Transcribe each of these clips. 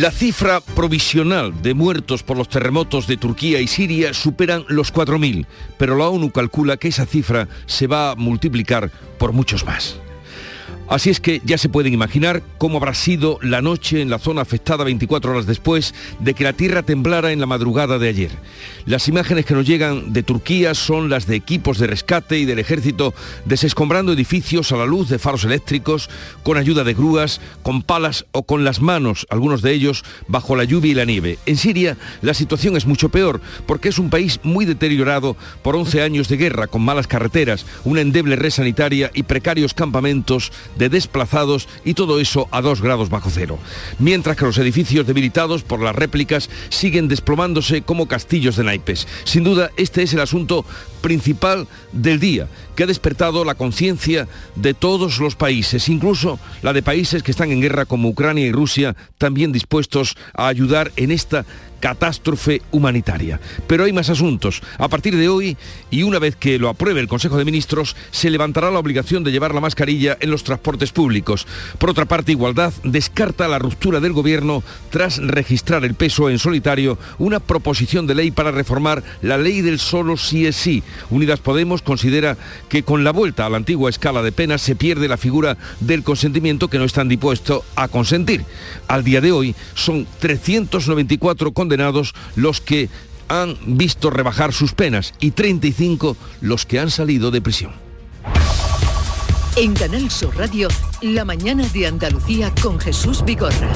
La cifra provisional de muertos por los terremotos de Turquía y Siria superan los 4.000, pero la ONU calcula que esa cifra se va a multiplicar por muchos más. Así es que ya se pueden imaginar cómo habrá sido la noche en la zona afectada 24 horas después de que la tierra temblara en la madrugada de ayer. Las imágenes que nos llegan de Turquía son las de equipos de rescate y del ejército desescombrando edificios a la luz de faros eléctricos, con ayuda de grúas, con palas o con las manos, algunos de ellos bajo la lluvia y la nieve. En Siria la situación es mucho peor porque es un país muy deteriorado por 11 años de guerra, con malas carreteras, una endeble red sanitaria y precarios campamentos de desplazados y todo eso a dos grados bajo cero. Mientras que los edificios debilitados por las réplicas siguen desplomándose como castillos de naipes. Sin duda, este es el asunto principal del día, que ha despertado la conciencia de todos los países, incluso la de países que están en guerra como Ucrania y Rusia, también dispuestos a ayudar en esta catástrofe humanitaria. Pero hay más asuntos. A partir de hoy, y una vez que lo apruebe el Consejo de Ministros, se levantará la obligación de llevar la mascarilla en los transportes públicos. Por otra parte, Igualdad descarta la ruptura del Gobierno tras registrar el peso en solitario una proposición de ley para reformar la ley del solo sí es sí. Unidas Podemos considera que con la vuelta a la antigua escala de penas se pierde la figura del consentimiento que no están dispuestos a consentir. Al día de hoy son 394 condenados los que han visto rebajar sus penas y 35 los que han salido de prisión. En Canal Sur Radio, La mañana de Andalucía con Jesús Vigorra.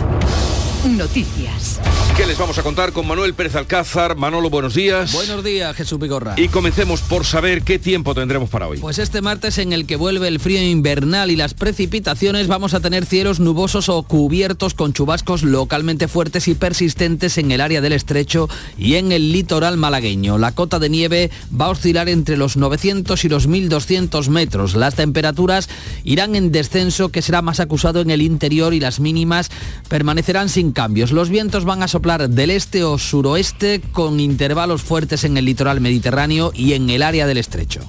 Noticias. ¿Qué les vamos a contar con Manuel Pérez Alcázar? Manolo, buenos días. Buenos días, Jesús Vigorra. Y comencemos por saber qué tiempo tendremos para hoy. Pues este martes en el que vuelve el frío invernal y las precipitaciones vamos a tener cielos nubosos o cubiertos con chubascos localmente fuertes y persistentes en el área del estrecho y en el litoral malagueño. La cota de nieve va a oscilar entre los 900 y los 1200 metros. Las temperaturas irán en descenso que será más acusado en el interior y las mínimas permanecerán sin cambios. Los vientos van a soplar del este o suroeste con intervalos fuertes en el litoral mediterráneo y en el área del estrecho.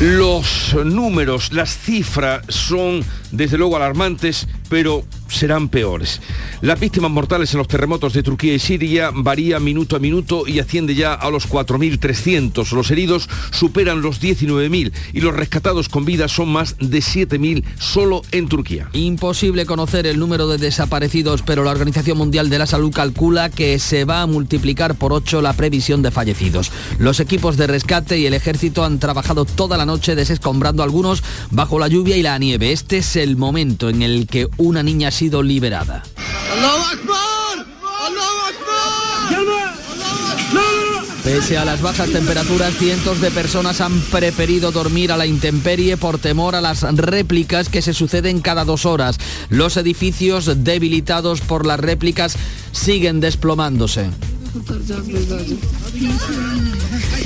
Los números, las cifras son desde luego alarmantes, pero serán peores. Las víctimas mortales en los terremotos de Turquía y Siria varía minuto a minuto y asciende ya a los 4.300. Los heridos superan los 19.000 y los rescatados con vida son más de 7.000 solo en Turquía. Imposible conocer el número de desaparecidos, pero la Organización Mundial de la Salud calcula que se va a multiplicar por 8 la previsión de fallecidos. Los equipos de rescate y el ejército han trabajado toda la noche desescombrando algunos bajo la lluvia y la nieve. Este es el momento en el que una niña sido liberada. Pese a las bajas temperaturas, cientos de personas han preferido dormir a la intemperie por temor a las réplicas que se suceden cada dos horas. Los edificios debilitados por las réplicas siguen desplomándose.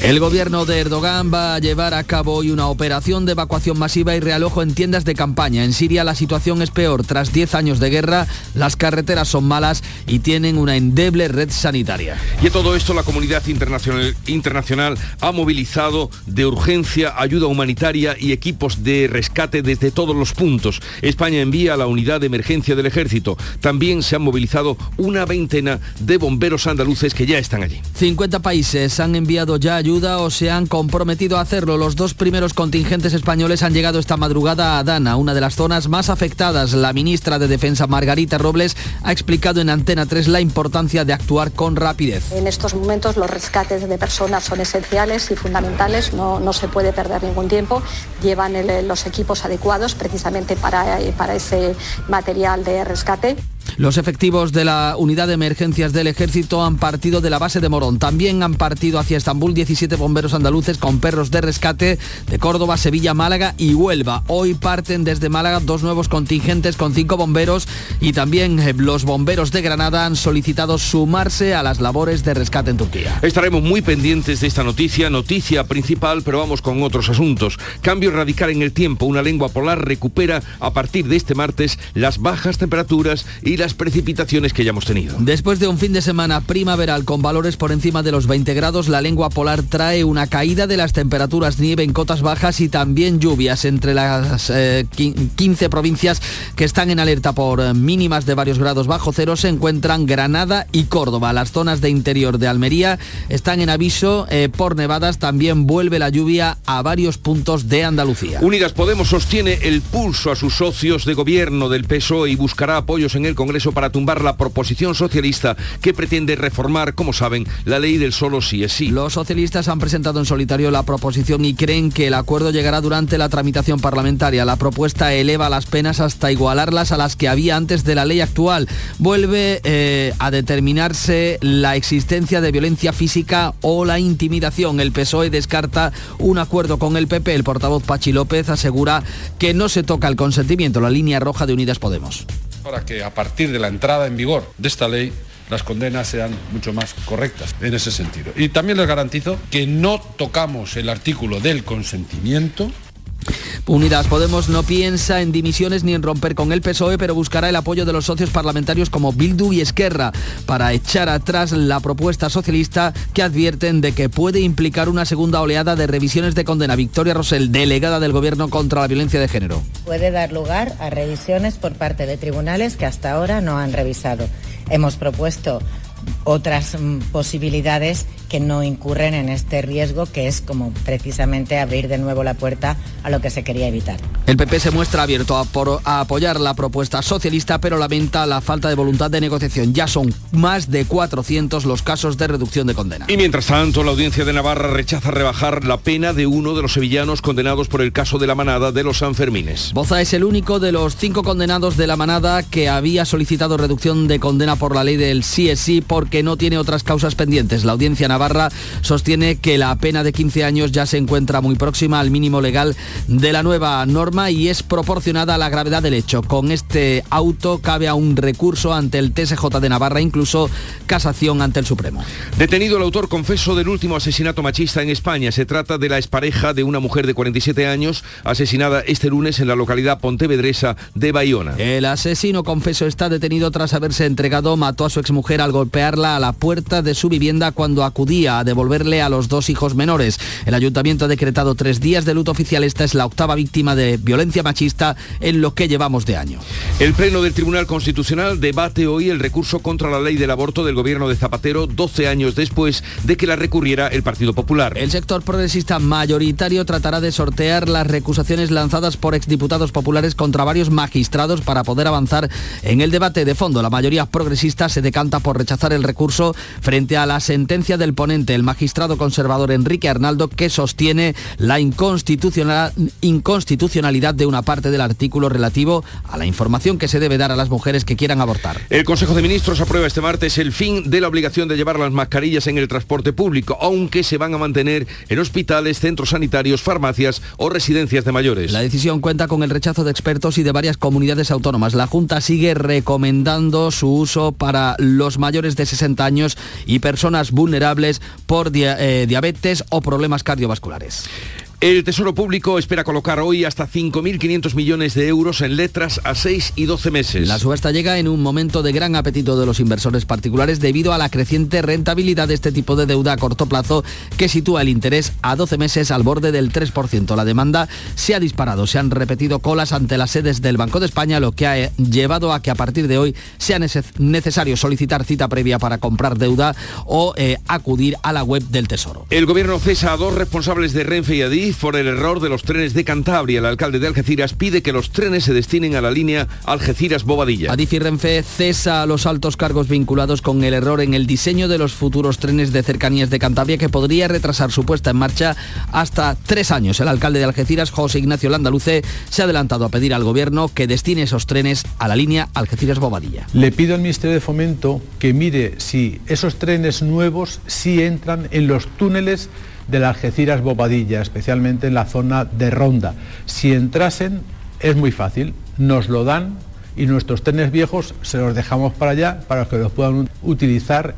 El gobierno de Erdogan va a llevar a cabo hoy una operación de evacuación masiva y realojo en tiendas de campaña. En Siria la situación es peor. Tras 10 años de guerra, las carreteras son malas y tienen una endeble red sanitaria. Y a todo esto la comunidad internacional, internacional ha movilizado de urgencia ayuda humanitaria y equipos de rescate desde todos los puntos. España envía la unidad de emergencia del ejército. También se han movilizado una veintena de bomberos andaluces que ya están allí. 50 países han enviado ya ayuda o se han comprometido a hacerlo. Los dos primeros contingentes españoles han llegado esta madrugada a Adana, una de las zonas más afectadas. La ministra de Defensa, Margarita Robles, ha explicado en Antena 3 la importancia de actuar con rapidez. En estos momentos los rescates de personas son esenciales y fundamentales, no, no se puede perder ningún tiempo. Llevan los equipos adecuados precisamente para, para ese material de rescate. Los efectivos de la unidad de emergencias del ejército han partido de la base de Morón. También han partido hacia Estambul 17 bomberos andaluces con perros de rescate de Córdoba, Sevilla, Málaga y Huelva. Hoy parten desde Málaga dos nuevos contingentes con cinco bomberos y también eh, los bomberos de Granada han solicitado sumarse a las labores de rescate en Turquía. Estaremos muy pendientes de esta noticia, noticia principal, pero vamos con otros asuntos. Cambio radical en el tiempo. Una lengua polar recupera a partir de este martes las bajas temperaturas y las precipitaciones que ya hemos tenido. Después de un fin de semana primaveral con valores por encima de los 20 grados, la lengua polar trae una caída de las temperaturas, nieve en cotas bajas y también lluvias entre las 15 eh, provincias que están en alerta por eh, mínimas de varios grados bajo cero se encuentran Granada y Córdoba. Las zonas de interior de Almería están en aviso eh, por nevadas. También vuelve la lluvia a varios puntos de Andalucía. Unidas Podemos sostiene el pulso a sus socios de gobierno del PSOE y buscará apoyos en el Congreso para tumbar la proposición socialista que pretende reformar, como saben, la ley del solo sí es sí. Los socialistas han presentado en solitario la proposición y creen que el acuerdo llegará durante la tramitación parlamentaria. La propuesta eleva las penas hasta igualarlas a las que había antes de la ley actual. Vuelve eh, a determinarse la existencia de violencia física o la intimidación. El PSOE descarta un acuerdo con el PP. El portavoz Pachi López asegura que no se toca el consentimiento, la línea roja de Unidas Podemos. Para que a partir de la entrada en vigor de esta ley las condenas sean mucho más correctas en ese sentido. Y también les garantizo que no tocamos el artículo del consentimiento Unidas Podemos no piensa en dimisiones ni en romper con el PSOE, pero buscará el apoyo de los socios parlamentarios como Bildu y Esquerra para echar atrás la propuesta socialista que advierten de que puede implicar una segunda oleada de revisiones de condena. Victoria Rosell, delegada del Gobierno contra la violencia de género. Puede dar lugar a revisiones por parte de tribunales que hasta ahora no han revisado. Hemos propuesto otras mm, posibilidades que no incurren en este riesgo, que es como precisamente abrir de nuevo la puerta a lo que se quería evitar. El PP se muestra abierto a, a, apoyar la propuesta socialista, pero lamenta la falta de voluntad de negociación. Ya son más de 400 los casos de reducción de condena. Y mientras tanto, la audiencia de Navarra rechaza rebajar la pena de uno de los sevillanos condenados por el caso de la manada de los Sanfermines. Boza es el único de los cinco condenados de la manada que había solicitado reducción de condena por la ley del sí es sí porque no tiene otras causas pendientes. La audiencia Navarra sostiene que la pena de 15 años ya se encuentra muy próxima al mínimo legal de la nueva norma y es proporcionada a la gravedad del hecho. Con este auto cabe a un recurso ante el TSJ de Navarra, incluso casación ante el Supremo. Detenido el autor confeso del último asesinato machista en España. Se trata de la expareja de una mujer de 47 años asesinada este lunes en la localidad pontevedresa de Bayona. El asesino confeso está detenido tras haberse entregado, mató a su exmujer al golpearla a la puerta de su vivienda cuando acudía a devolverle a los dos hijos menores. El ayuntamiento ha decretado tres días de luto oficial. Esta es la octava víctima de violencia machista en lo que llevamos de año. El Pleno del Tribunal Constitucional debate hoy el recurso contra la ley del aborto del gobierno de Zapatero 12 años después de que la recurriera el Partido Popular. El sector progresista mayoritario tratará de sortear las recusaciones lanzadas por exdiputados populares contra varios magistrados para poder avanzar en el debate de fondo. La mayoría progresista se decanta por rechazar el recurso frente a la sentencia del ponente, el magistrado conservador Enrique Arnaldo, que sostiene la inconstitucionalidad de una parte del artículo relativo a la información que se debe dar a las mujeres que quieran abortar. El Consejo de Ministros aprueba este martes el fin de la obligación de llevar las mascarillas en el transporte público, aunque se van a mantener en hospitales, centros sanitarios, farmacias o residencias de mayores. La decisión cuenta con el rechazo de expertos y de varias comunidades autónomas. La Junta sigue recomendando su uso para los mayores de 60 años y personas vulnerables por eh, diabetes o problemas cardiovasculares. El Tesoro Público espera colocar hoy hasta 5.500 millones de euros en letras a 6 y 12 meses. La subasta llega en un momento de gran apetito de los inversores particulares debido a la creciente rentabilidad de este tipo de deuda a corto plazo que sitúa el interés a 12 meses al borde del 3%. La demanda se ha disparado, se han repetido colas ante las sedes del Banco de España, lo que ha eh, llevado a que a partir de hoy sea necesario solicitar cita previa para comprar deuda o eh, acudir a la web del Tesoro. El gobierno cesa a dos responsables de Renfe y Adif Madrid por el error de los trenes de Cantabria. El alcalde de Algeciras pide que los trenes se destinen a la línea Algeciras-Bobadilla. Adif y Renfe cesa a los altos cargos vinculados con el error en el diseño de los futuros trenes de cercanías de Cantabria que podría retrasar su puesta en marcha hasta tres años. El alcalde de Algeciras, José Ignacio Landaluce, se ha adelantado a pedir al gobierno que destine esos trenes a la línea Algeciras-Bobadilla. Le pido al Ministerio de Fomento que mire si esos trenes nuevos sí entran en los túneles de la Algeciras Bobadilla, especialmente en la zona de Ronda. Si entrasen, es muy fácil, nos lo dan y nuestros trenes viejos se los dejamos para allá para que los puedan utilizar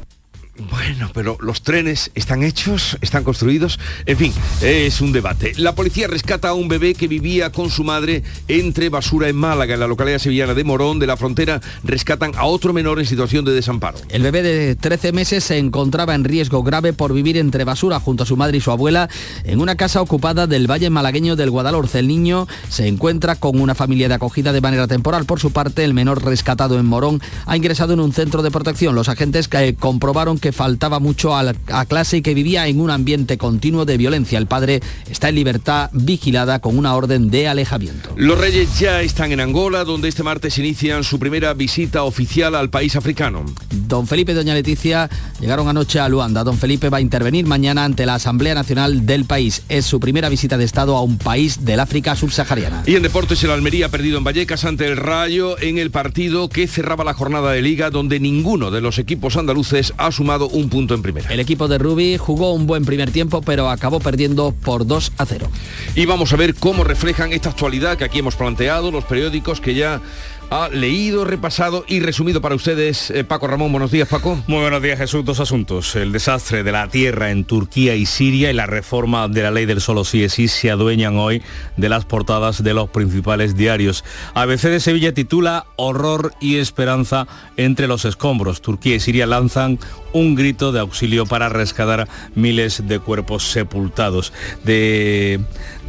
bueno, pero los trenes están hechos, están construidos, en fin, es un debate. La policía rescata a un bebé que vivía con su madre entre basura en Málaga, en la localidad sevillana de Morón, de la frontera, rescatan a otro menor en situación de desamparo. El bebé de 13 meses se encontraba en riesgo grave por vivir entre basura junto a su madre y su abuela en una casa ocupada del Valle Malagueño del Guadalhorce. El niño se encuentra con una familia de acogida de manera temporal. Por su parte, el menor rescatado en Morón ha ingresado en un centro de protección. Los agentes que comprobaron que que faltaba mucho a, la, a clase y que vivía en un ambiente continuo de violencia. El padre está en libertad vigilada con una orden de alejamiento. Los reyes ya están en Angola, donde este martes inician su primera visita oficial al país africano. Don Felipe y Doña Leticia llegaron anoche a Luanda. Don Felipe va a intervenir mañana ante la Asamblea Nacional del país. Es su primera visita de Estado a un país del África subsahariana. Y en deportes el Almería ha perdido en Vallecas ante el Rayo en el partido que cerraba la jornada de liga donde ninguno de los equipos andaluces ha sumado un punto en primera. El equipo de Rubi jugó un buen primer tiempo, pero acabó perdiendo por 2 a 0. Y vamos a ver cómo reflejan esta actualidad que aquí hemos planteado, los periódicos que ya ha leído, repasado y resumido para ustedes. Eh, Paco Ramón, buenos días Paco. Muy buenos días Jesús. Dos asuntos. El desastre de la tierra en Turquía y Siria y la reforma de la ley del solo sí es sí se adueñan hoy de las portadas de los principales diarios. ABC de Sevilla titula Horror y esperanza entre los escombros. Turquía y Siria lanzan un grito de auxilio para rescatar miles de cuerpos sepultados. De,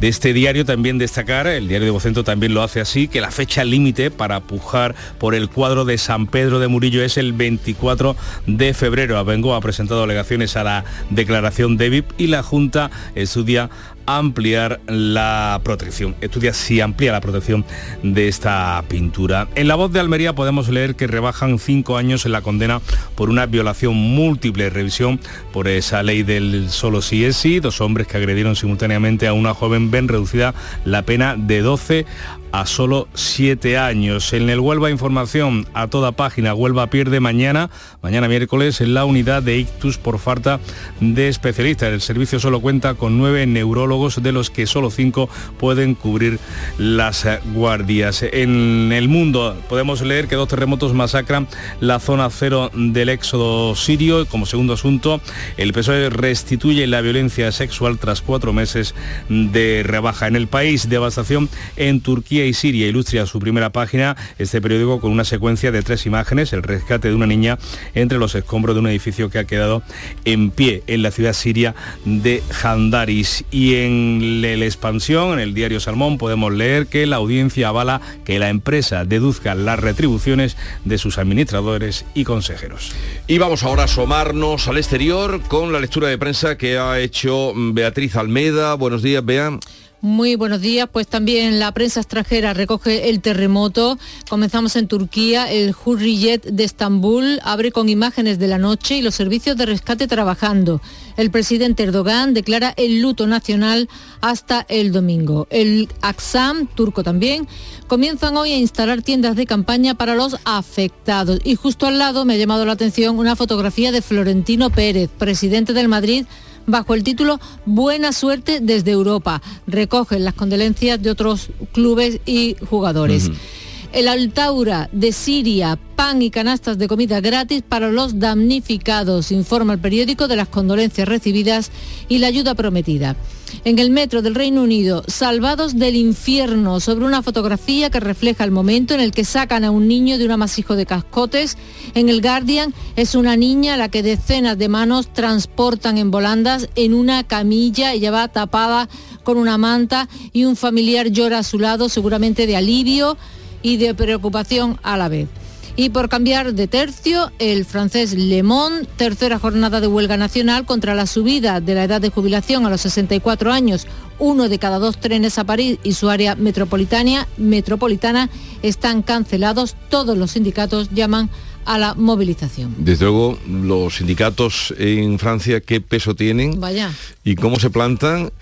este diario también destacar, el diario de Vocento también lo hace así, que la fecha límite para pujar por el cuadro de San Pedro de Murillo es el 24 de febrero. Abengo ha presentado alegaciones a la declaración de VIP y la Junta estudia ampliar la protección. Estudia si amplía la protección de esta pintura. En la voz de Almería podemos leer que rebajan cinco años en la condena por una violación múltiple, revisión por esa ley del solo sí es sí. Dos hombres que agredieron simultáneamente a una joven ven reducida la pena de 12 a solo siete años. En el Huelva Información a toda página, Huelva pierde mañana, mañana miércoles, en la unidad de ictus por falta de especialistas. El servicio solo cuenta con nueve neurólogos, de los que solo cinco pueden cubrir las guardias. En el mundo podemos leer que dos terremotos masacran la zona cero del éxodo sirio. Como segundo asunto, el PSOE restituye la violencia sexual tras cuatro meses de rebaja. En el país, devastación en Turquía y Siria ilustra su primera página este periódico con una secuencia de tres imágenes, el rescate de una niña entre los escombros de un edificio que ha quedado en pie en la ciudad siria de Handaris. Y en la expansión, en el diario Salmón, podemos leer que la audiencia avala que la empresa deduzca las retribuciones de sus administradores y consejeros. Y vamos ahora a asomarnos al exterior con la lectura de prensa que ha hecho Beatriz Almeda. Buenos días, Bea. Muy buenos días. Pues también la prensa extranjera recoge el terremoto. Comenzamos en Turquía. El Hurriyet de Estambul abre con imágenes de la noche y los servicios de rescate trabajando. El presidente Erdogan declara el luto nacional hasta el domingo. El Aksam, turco también, comienzan hoy a instalar tiendas de campaña para los afectados. Y justo al lado me ha llamado la atención una fotografía de Florentino Pérez, presidente del Madrid bajo el título Buena suerte desde Europa. Recogen las condolencias de otros clubes y jugadores. El Altaura de Siria, pan y canastas de comida gratis para los damnificados, informa el periódico de las condolencias recibidas y la ayuda prometida. En el metro del Reino Unido, salvados del infierno, sobre una fotografía que refleja el momento en el que sacan a un niño de un amasijo de cascotes. En el Guardian es una niña a la que decenas de manos transportan en volandas en una camilla, ella va tapada con una manta y un familiar llora a su lado, seguramente de alivio y de preocupación a la vez. Y por cambiar de tercio, el francés Le Monde, tercera jornada de huelga nacional contra la subida de la edad de jubilación a los 64 años. Uno de cada dos trenes a París y su área metropolitana, metropolitana están cancelados. Todos los sindicatos llaman a la movilización. Desde luego, los sindicatos en Francia, ¿qué peso tienen? Vaya. ¿Y cómo se plantan?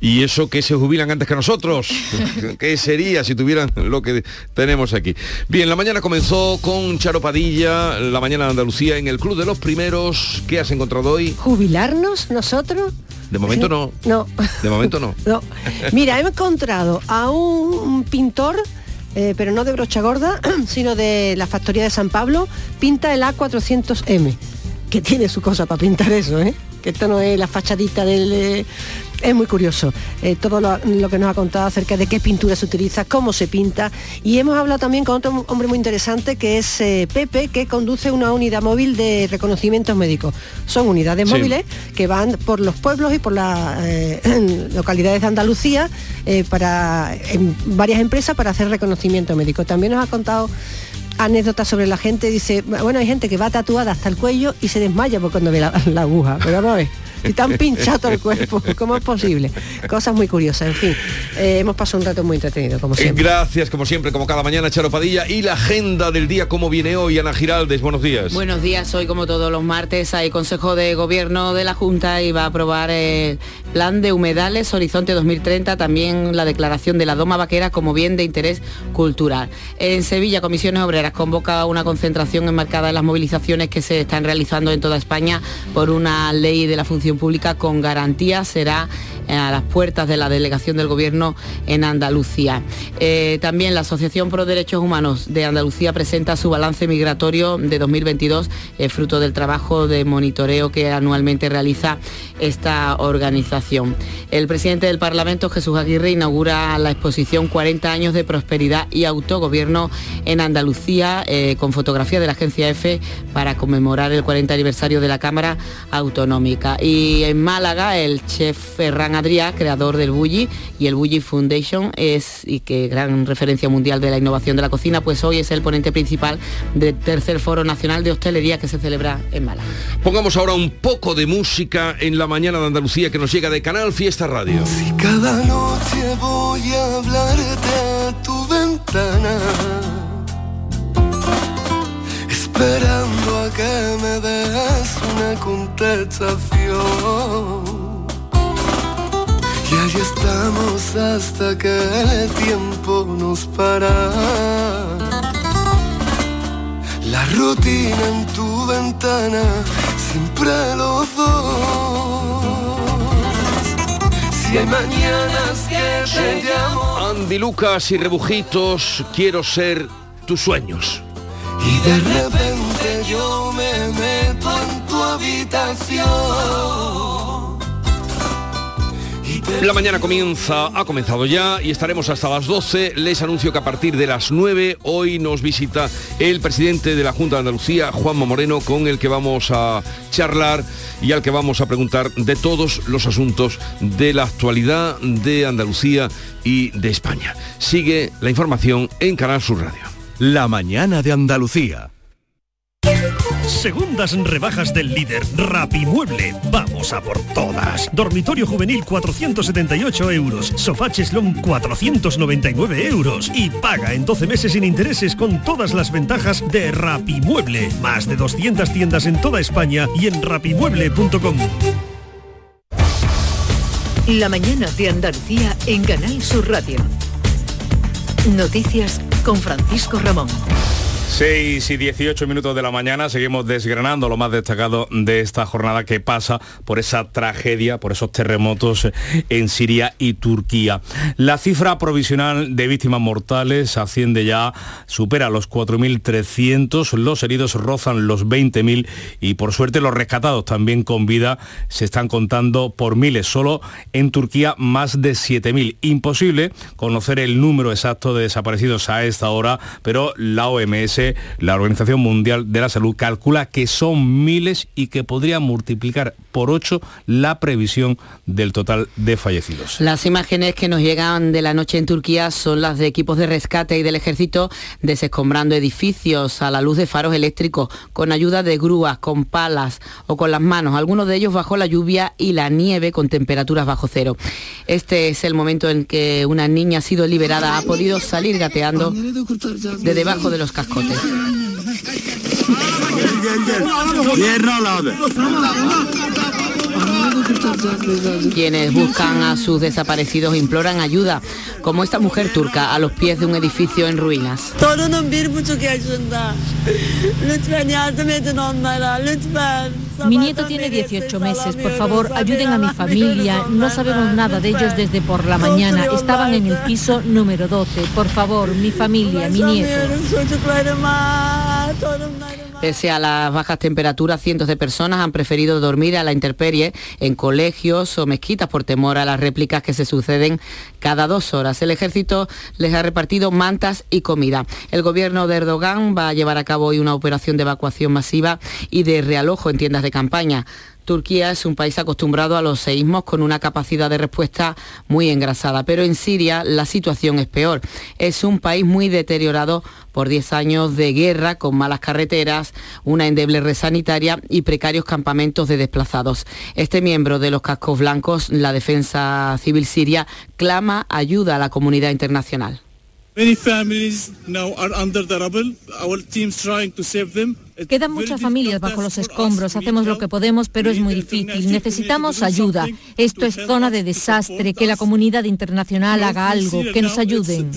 Y eso que se jubilan antes que nosotros. ¿Qué sería si tuvieran lo que tenemos aquí? Bien, la mañana comenzó con Charo Padilla, la mañana de Andalucía en el Club de los Primeros. ¿Qué has encontrado hoy? ¿Jubilarnos nosotros? De momento no. No. De momento no. no. Mira, he encontrado a un pintor eh, pero no de brocha gorda, sino de la factoría de San Pablo, pinta el A400M, que tiene su cosa para pintar eso, ¿eh? Que esto no es la fachadita del... Eh, es muy curioso eh, todo lo, que nos ha contado acerca de qué pintura se utiliza, cómo se pinta. Y hemos hablado también con otro hombre muy interesante que es eh, Pepe, que conduce una unidad móvil de reconocimientos médicos. Son unidades móviles que van por los pueblos y por las localidades de Andalucía para, en varias empresas para hacer reconocimiento médico. También nos ha contado anécdotas sobre la gente, dice, bueno, hay gente que va tatuada hasta el cuello y se desmaya por cuando ve la, aguja, pero vamos a ver y tan pinchado el cuerpo. ¿Cómo es posible? Cosas muy curiosas. En fin, eh, hemos pasado un rato muy entretenido, como siempre. Gracias, como siempre, como cada mañana, Charo Padilla. Y la agenda del día, ¿cómo viene hoy? Ana Giraldes, buenos días. Buenos días, hoy como todos los martes hay Consejo de Gobierno de la Junta y va a aprobar el Plan de Humedales Horizonte 2030, también la declaración de la Doma Vaquera como bien de interés cultural. En Sevilla, Comisiones Obreras convoca una concentración enmarcada en las movilizaciones que se están realizando en toda España por una ley de la función pública con garantía será eh, a las puertas de la delegación del Gobierno en Andalucía. Eh, también la Asociación Pro Derechos Humanos de Andalucía presenta su balance migratorio de 2022, eh, fruto del trabajo de monitoreo que anualmente realiza esta organización. El presidente del Parlamento, Jesús Aguirre, inaugura la exposición 40 años de prosperidad y autogobierno en Andalucía, con fotografía de la agencia EFE para conmemorar el 40 aniversario de la Cámara Autonómica. Y en Málaga, el chef Ferran Adrià, creador del Bulli y el Bulli Foundation es y que gran referencia mundial de la innovación de la cocina, pues hoy es el ponente principal del tercer Foro Nacional de Hostelería que se celebra en Málaga. Pongamos ahora un poco de música en la mañana de Andalucía que nos llega de Canal Fiesta Radio. Si cada noche voy a hablarte a tu ventana, que me des una contestación y ahí estamos hasta que el tiempo nos para. La rutina en tu ventana, siempre los dos. Si hay mañanas que te llamo. Andy Lucas y Rebujitos, quiero ser tus sueños. Y de repente yo me meto en tu habitación la mañana comienza, ha comenzado ya y estaremos hasta las 12. Les anuncio que a partir de las 9 hoy nos visita el presidente de la Junta de Andalucía, Juanma Moreno, con el que vamos a charlar y al que vamos a preguntar de todos los asuntos de la actualidad de Andalucía y de España. Sigue la información en Canal Sur Radio. La mañana de Andalucía. Segundas rebajas del líder Rapimueble. Vamos a por todas. Dormitorio juvenil 478 euros. Sofá cheslón 499 euros. Y paga en 12 meses sin intereses con todas las ventajas de Rapimueble. Más de 200 tiendas en toda España y en rapimueble.com. La mañana de Andalucía en Canal Sur Radio. Noticias con Francisco Ramón. 6 y 18 minutos de la mañana seguimos desgranando lo más destacado de esta jornada que pasa por esa tragedia, por esos terremotos en Siria y Turquía. La cifra provisional de víctimas mortales asciende ya, supera los 4.300, los heridos rozan los 20.000 y por suerte los rescatados también con vida se están contando por miles, solo en Turquía más de 7.000. Imposible conocer el número exacto de desaparecidos a esta hora, pero la OMS la Organización Mundial de la Salud, calcula que son miles y que podría multiplicar por ocho la previsión del total de fallecidos. Las imágenes que nos llegan de la noche en Turquía son las de equipos de rescate y del ejército desescombrando edificios a la luz de faros eléctricos, con ayuda de grúas, con palas o con las manos, algunos de ellos bajo la lluvia y la nieve con temperaturas bajo cero. Este es el momento en que una niña ha sido liberada, ha podido salir gateando de debajo de los Okey. gel gel gel. Yerini al abi. Tamam. Quienes buscan a sus desaparecidos imploran ayuda, como esta mujer turca a los pies de un edificio en ruinas. Mi nieto tiene 18 meses. Por favor, ayuden a mi familia. No sabemos nada de ellos desde por la mañana. Estaban en el piso número 12. Por favor, mi familia, mi nieto. Pese a las bajas temperaturas, cientos de personas han preferido dormir a la intemperie en colegios o mezquitas por temor a las réplicas que se suceden cada dos horas. El ejército les ha repartido mantas y comida. El gobierno de Erdogan va a llevar a cabo hoy una operación de evacuación masiva y de realojo en tiendas de campaña. Turquía es un país acostumbrado a los seísmos con una capacidad de respuesta muy engrasada, pero en Siria la situación es peor. Es un país muy deteriorado por 10 años de guerra con malas carreteras, una endeble red sanitaria y precarios campamentos de desplazados. Este miembro de los cascos blancos, la Defensa Civil Siria, clama ayuda a la comunidad internacional. Quedan muchas familias bajo los escombros, hacemos lo que podemos, pero es muy difícil. Necesitamos ayuda. Esto es zona de desastre, que la comunidad internacional haga algo, que nos ayuden.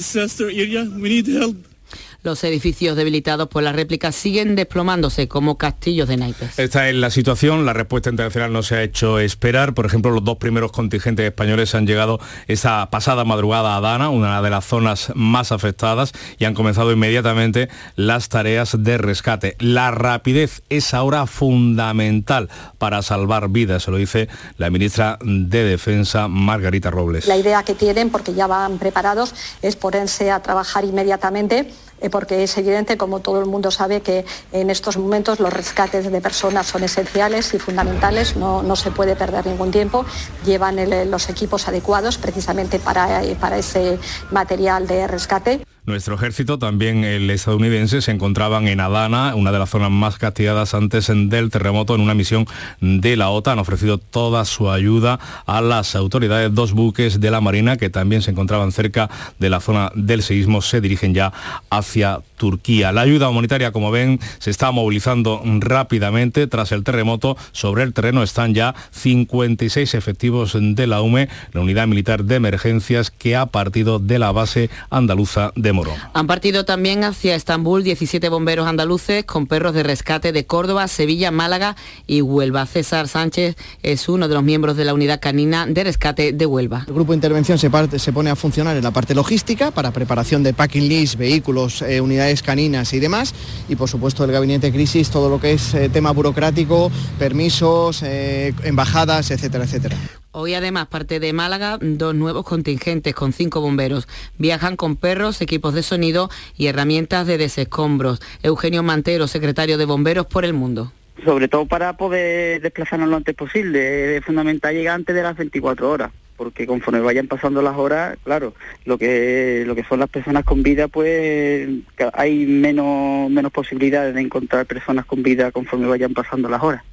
Los edificios debilitados por las réplicas siguen desplomándose como castillos de naipes. Esta es la situación, la respuesta internacional no se ha hecho esperar. Por ejemplo, los dos primeros contingentes españoles han llegado esa pasada madrugada a Dana, una de las zonas más afectadas, y han comenzado inmediatamente las tareas de rescate. La rapidez es ahora fundamental para salvar vidas, se lo dice la ministra de Defensa, Margarita Robles. La idea que tienen, porque ya van preparados, es ponerse a trabajar inmediatamente porque es evidente, como todo el mundo sabe, que en estos momentos los rescates de personas son esenciales y fundamentales, no, no se puede perder ningún tiempo, llevan los equipos adecuados precisamente para, eh, para ese material de rescate. Nuestro ejército, también el estadounidense, se encontraban en Adana, una de las zonas más castigadas antes del terremoto, en una misión de la OTAN. Han ofrecido toda su ayuda a las autoridades. Dos buques de la Marina, que también se encontraban cerca de la zona del seísmo, se dirigen ya hacia Turquía. La ayuda humanitaria, como ven, se está movilizando rápidamente tras el terremoto. Sobre el terreno están ya 56 efectivos de la UME, la unidad militar de emergencias que ha partido de la base andaluza de Han partido también hacia Estambul 17 bomberos andaluces con perros de rescate de Córdoba, Sevilla, Málaga y Huelva. César Sánchez es uno de los miembros de la unidad canina de rescate de Huelva. El grupo de intervención se, parte- se pone a funcionar en la parte logística para preparación de packing list, vehículos, eh, unidades caninas y demás. Y por supuesto el gabinete de crisis, todo lo que es eh, tema burocrático, permisos, eh, embajadas, etcétera, etcétera. Hoy además parte de Málaga dos nuevos contingentes con cinco bomberos. Viajan con perros, equipos de sonido y herramientas de desescombros. Eugenio Mantero, secretario de Bomberos por el Mundo. sobre todo para poder desplazarnos lo antes posible. Es fundamental llegar antes de las 24 horas, porque conforme vayan pasando las horas, claro, lo que lo que son las personas con vida, pues hay menos menos posibilidades de encontrar personas con vida conforme vayan pasando las horas.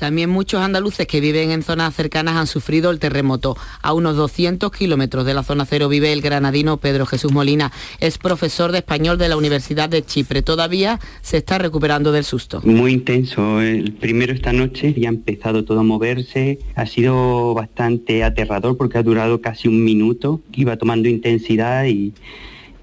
También muchos andaluces que viven en zonas cercanas han sufrido el terremoto. A unos 200 kilómetros de la zona cero vive el granadino Pedro Jesús Molina. Es profesor de español de la Universidad de Chipre. Todavía se está recuperando del susto. Muy intenso. El primero esta noche ya ha empezado todo a moverse. Ha sido bastante aterrador porque ha durado casi un minuto. Iba tomando intensidad y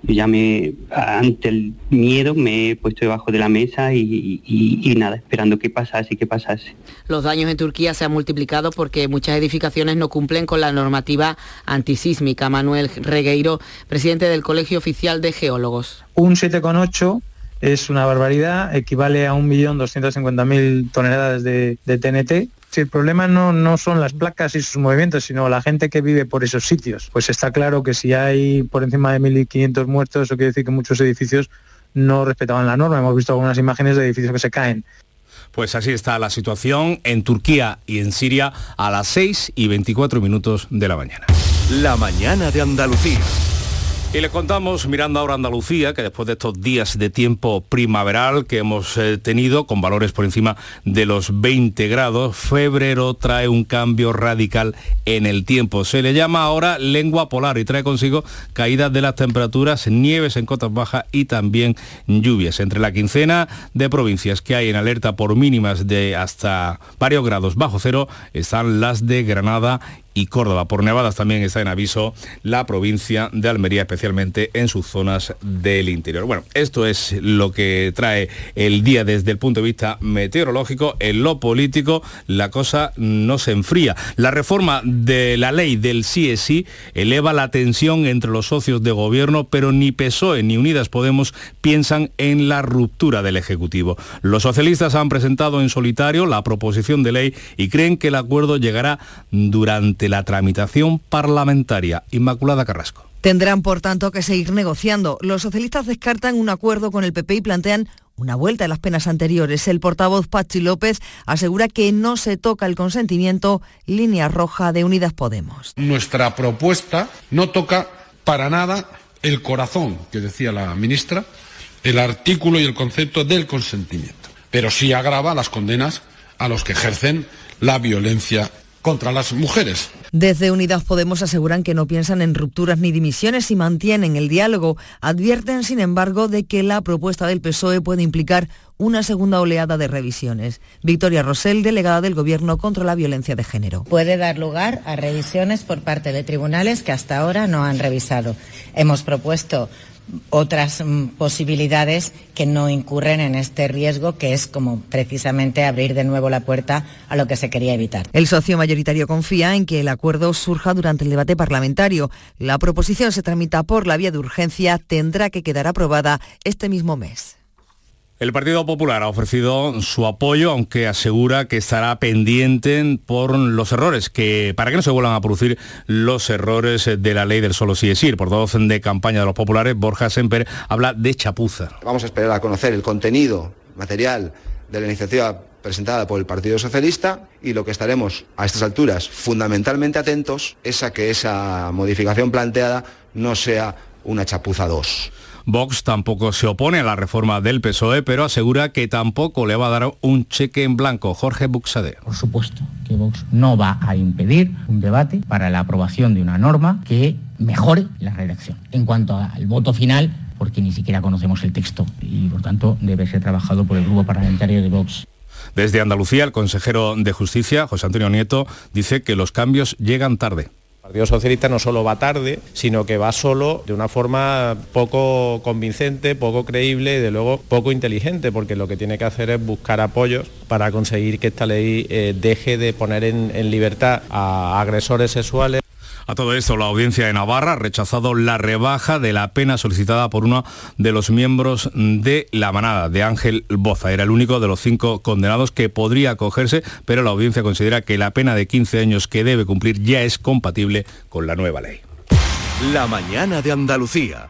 yo ya me, ante el miedo, me he puesto debajo de la mesa y, y- y nada, esperando que pasase, que pasase. Los daños en Turquía se han multiplicado porque muchas edificaciones no cumplen con la normativa antisísmica. Manuel Regueiro, presidente del Colegio Oficial de Geólogos. Un 7,8 es una barbaridad, equivale a 1.250.000 toneladas de, de TNT. Si el problema no, no son las placas y sus movimientos, sino la gente que vive por esos sitios, pues está claro que si hay por encima de 1.500 muertos, eso quiere decir que muchos edificios no respetaban la norma. Hemos visto algunas imágenes de edificios que se caen. Pues así está la situación en Turquía y en Siria a las 6 y 24 minutos de la mañana. La mañana de Andalucía. Y le contamos, mirando ahora Andalucía, que después de estos días de tiempo primaveral que hemos eh, tenido, con valores por encima de los 20 grados, febrero trae un cambio radical en el tiempo. Se le llama ahora lengua polar y trae consigo caídas de las temperaturas, nieves en cotas bajas y también lluvias. Entre la quincena de provincias que hay en alerta por mínimas de hasta varios grados bajo cero, están las de Granada y Córdoba. Por nevadas también está en aviso la provincia de Almería, especialmente en sus zonas del interior. Bueno, esto es lo que trae el día desde el punto de vista meteorológico. En lo político, la cosa no se enfría. La reforma de la ley del sí eleva la tensión entre los socios de gobierno, pero ni PSOE ni Unidas Podemos piensan en la ruptura del Ejecutivo. Los socialistas han presentado en solitario la proposición de ley y creen que el acuerdo llegará durante la tramitación parlamentaria. Inmaculada Carrasco. Tendrán, por tanto, que seguir negociando. Los socialistas descartan un acuerdo con el PP y plantean una vuelta a las penas anteriores. El portavoz Pachi López asegura que no se toca el consentimiento, línea roja de Unidas Podemos. Nuestra propuesta no toca para nada el corazón, que decía la ministra, el artículo y el concepto del consentimiento, pero sí agrava las condenas a los que ejercen la violencia contra las mujeres. Desde Unidas Podemos aseguran que no piensan en rupturas ni dimisiones y mantienen el diálogo. Advierten, sin embargo, de que la propuesta del PSOE puede implicar una segunda oleada de revisiones. Victoria Rosell, delegada del Gobierno contra la violencia de género. Puede dar lugar a revisiones por parte de tribunales que hasta ahora no han revisado. Hemos propuesto otras mm, posibilidades que no incurren en este riesgo, que es como precisamente abrir de nuevo la puerta a lo que se quería evitar. El socio mayoritario confía en que el acuerdo surja durante el debate parlamentario. La proposición se tramita por la vía de urgencia, tendrá que quedar aprobada este mismo mes. El Partido Popular ha ofrecido su apoyo, aunque asegura que estará pendiente por los errores, que para que no se vuelvan a producir los errores de la ley del solo sí es ir. Por dos de campaña de los populares, Borja Semper habla de chapuza. Vamos a esperar a conocer el contenido material de la iniciativa presentada por el Partido Socialista y lo que estaremos a estas alturas fundamentalmente atentos es a que esa modificación planteada no sea una chapuza 2. Vox tampoco se opone a la reforma del PSOE, pero asegura que tampoco le va a dar un cheque en blanco. Jorge Buxade. Por supuesto que Vox no va a impedir un debate para la aprobación de una norma que mejore la redacción. En cuanto al voto final, porque ni siquiera conocemos el texto y por tanto debe ser trabajado por el grupo parlamentario de Vox. Desde Andalucía, el consejero de Justicia, José Antonio Nieto, dice que los cambios llegan tarde. Partido Socialista no solo va tarde, sino que va solo de una forma poco convincente, poco creíble y de luego poco inteligente, porque lo que tiene que hacer es buscar apoyos para conseguir que esta ley eh, deje de poner en libertad a agresores sexuales. A todo esto, la audiencia de Navarra ha rechazado la rebaja de la pena solicitada por uno de los miembros de la manada, de Ángel Boza. Era el único de los cinco condenados que podría acogerse, pero la audiencia considera que la pena de 15 años que debe cumplir ya es compatible con la nueva ley. La mañana de Andalucía.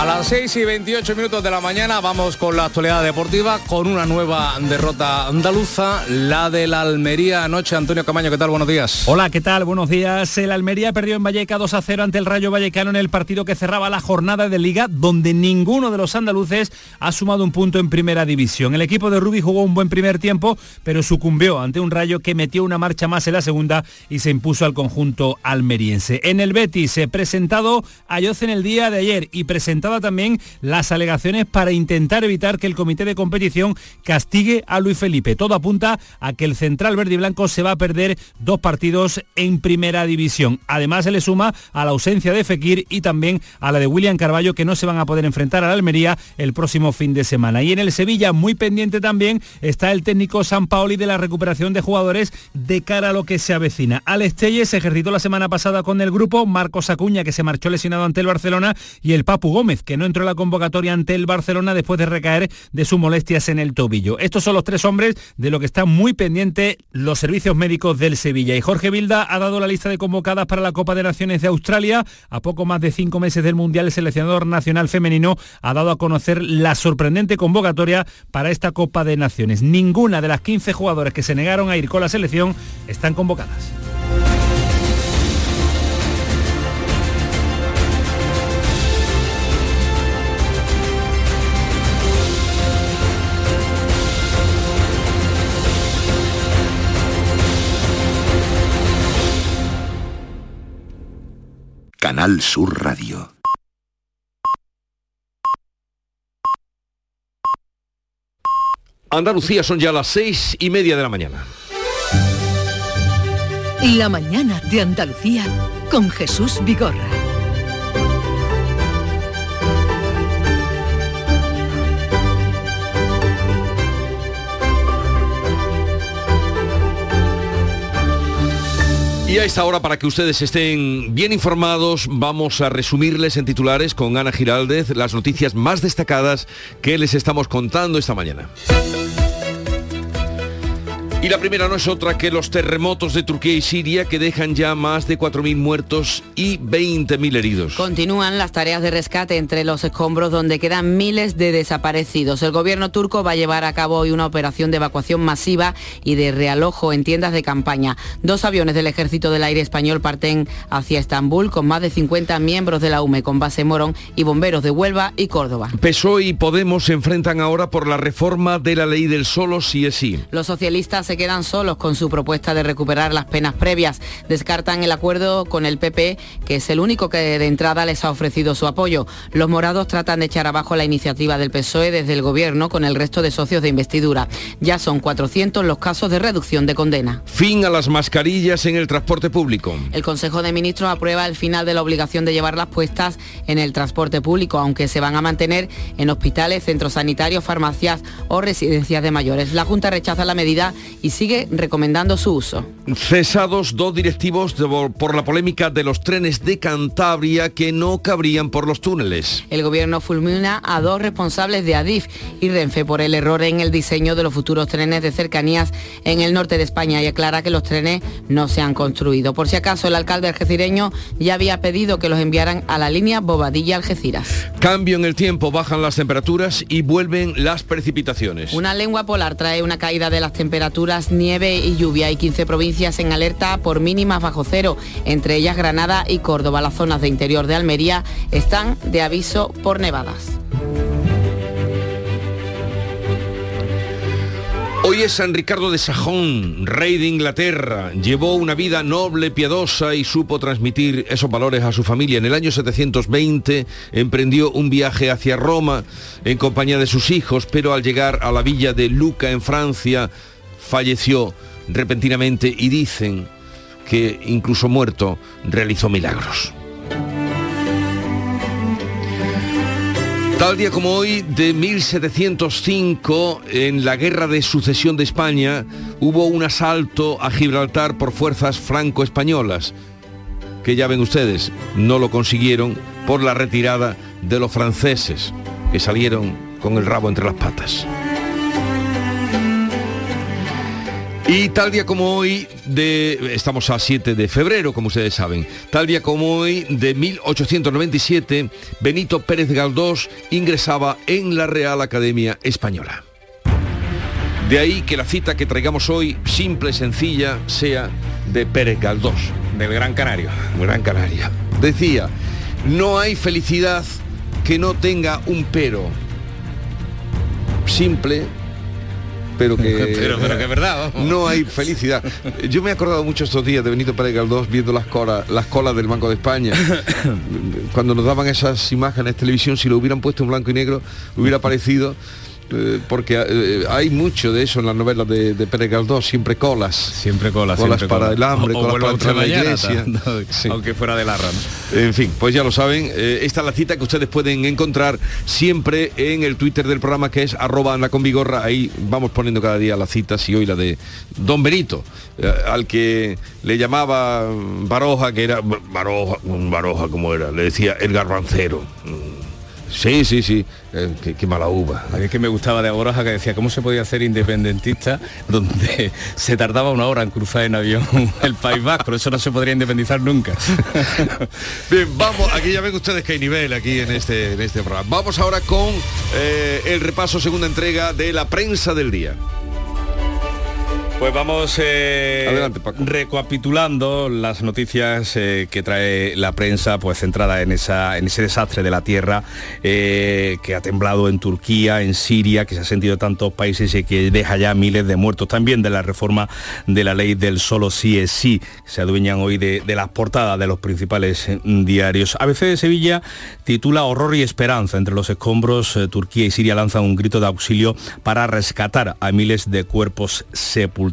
A las 6 y 28 minutos de la mañana vamos con la actualidad deportiva con una nueva derrota andaluza, la del Almería anoche. Antonio Camaño, ¿qué tal? Buenos días. Hola, ¿qué tal? Buenos días. El Almería perdió en Valleca 2 a 0 ante el Rayo Vallecano en el partido que cerraba la jornada de liga, donde ninguno de los andaluces ha sumado un punto en primera división. El equipo de Rubí jugó un buen primer tiempo, pero sucumbió ante un Rayo que metió una marcha más en la segunda y se impuso al conjunto almeriense. En el Betis, se presentado a Yoce en el día de ayer y presentado también las alegaciones para intentar evitar que el comité de competición castigue a Luis Felipe. Todo apunta a que el central verde y blanco se va a perder dos partidos en primera división. Además se le suma a la ausencia de Fekir y también a la de William Carballo que no se van a poder enfrentar a la Almería el próximo fin de semana. Y en el Sevilla, muy pendiente también, está el técnico San Paoli de la recuperación de jugadores de cara a lo que se avecina. Alex Telles se ejercitó la semana pasada con el grupo, Marcos Acuña que se marchó lesionado ante el Barcelona y el Papu Gómez que no entró en la convocatoria ante el Barcelona después de recaer de sus molestias en el tobillo. Estos son los tres hombres de lo que están muy pendiente los servicios médicos del Sevilla. Y Jorge Vilda ha dado la lista de convocadas para la Copa de Naciones de Australia. A poco más de cinco meses del Mundial, el seleccionador nacional femenino ha dado a conocer la sorprendente convocatoria para esta Copa de Naciones. Ninguna de las 15 jugadores que se negaron a ir con la selección están convocadas. Canal Sur Radio. Andalucía son ya las seis y media de la mañana. La mañana de Andalucía con Jesús Vigorra. Y a esta hora, para que ustedes estén bien informados, vamos a resumirles en titulares con Ana Giraldez las noticias más destacadas que les estamos contando esta mañana. Y la primera no es otra que los terremotos de Turquía y Siria que dejan ya más de 4.000 muertos y 20.000 heridos. Continúan las tareas de rescate entre los escombros donde quedan miles de desaparecidos. El gobierno turco va a llevar a cabo hoy una operación de evacuación masiva y de realojo en tiendas de campaña. Dos aviones del Ejército del Aire Español parten hacia Estambul con más de 50 miembros de la UME con base en Morón y bomberos de Huelva y Córdoba. PSOE y Podemos se enfrentan ahora por la reforma de la ley del solo sí es sí. Los socialistas se quedan solos con su propuesta de recuperar las penas previas. Descartan el acuerdo con el PP, que es el único que de entrada les ha ofrecido su apoyo. Los morados tratan de echar abajo la iniciativa del PSOE desde el gobierno con el resto de socios de investidura. Ya son 400 los casos de reducción de condena. Fin a las mascarillas en el transporte público. El Consejo de Ministros aprueba el final de la obligación de llevarlas puestas en el transporte público, aunque se van a mantener en hospitales, centros sanitarios, farmacias o residencias de mayores. La Junta rechaza la medida y sigue recomendando su uso. Cesados dos directivos de- por la polémica de los trenes de Cantabria que no cabrían por los túneles. El gobierno fulmina a dos responsables de Adif y Renfe por el error en el diseño de los futuros trenes de cercanías en el norte de España y aclara que los trenes no se han construido. Por si acaso, el alcalde algecireño ya había pedido que los enviaran a la línea Bobadilla-Algeciras. Cambio en el tiempo, bajan las temperaturas y vuelven las precipitaciones. Una lengua polar trae una caída de las temperaturas, nieve y lluvia. Hay 15 provincias en alerta por mínimas bajo cero, entre ellas Granada y Córdoba. Las zonas de interior de Almería están de aviso por nevadas. Hoy es San Ricardo de Sajón, rey de Inglaterra. Llevó una vida noble, piadosa y supo transmitir esos valores a su familia. En el año 720 emprendió un viaje hacia Roma en compañía de sus hijos, pero al llegar a la villa de Luca en Francia falleció repentinamente y dicen que incluso muerto realizó milagros. Tal día como hoy, de 1705, en la Guerra de Sucesión de España, hubo un asalto a Gibraltar por fuerzas franco-españolas, que ya ven ustedes, no lo consiguieron por la retirada de los franceses, que salieron con el rabo entre las patas. Y tal día como hoy, de, estamos a 7 de febrero, como ustedes saben, tal día como hoy, de 1897, Benito Pérez Galdós ingresaba en la Real Academia Española. De ahí que la cita que traigamos hoy, simple, sencilla, sea de Pérez Galdós. Del Gran Canario. Gran Canaria. Decía, no hay felicidad que no tenga un pero. Simple, que... pero, pero que es verdad. vamos. No hay felicidad. Yo me he acordado mucho estos días de Benito Pérez Galdós viendo las colas, las colas del Banco de España. Cuando nos daban esas imágenes de televisión, si lo hubieran puesto en blanco y negro, hubiera parecido porque eh, hay mucho de eso en las novelas de, de Pérez Galdós, siempre colas. Siempre colas. Colas siempre para colas. el hambre, O- colas para la iglesia. Sí. Aunque fuera de Larra. ¿no? En fin, pues ya lo saben, eh, esta es la cita que ustedes pueden encontrar siempre en el Twitter del programa que es arroba anda con vigorra, ahí vamos poniendo cada día las citas y hoy la de Don Benito, eh, al que le llamaba Baroja, que era Baroja, Baroja como era, le decía el garbancero. Sí, sí, sí, eh, qué, qué mala uva. A mí es que me gustaba de Agoroja que decía cómo se podía hacer independentista donde se tardaba una hora en cruzar en avión el País Vasco, eso no se podría independizar nunca. Bien, vamos, aquí ya ven ustedes que hay nivel aquí en este, en este programa. Vamos ahora con eh, el repaso, segunda entrega de la prensa del día. Pues vamos eh, Adelante, recapitulando las noticias eh, que trae la prensa, pues centrada en, esa, en ese desastre de la tierra eh, que ha temblado en Turquía, en Siria, que se ha sentido en tantos países y que deja ya miles de muertos. También de la reforma de la ley del solo sí es sí. Se adueñan hoy de, de las portadas de los principales diarios. ABC de Sevilla titula Horror y esperanza. Entre los escombros, Turquía y Siria lanzan un grito de auxilio para rescatar a miles de cuerpos sepultados.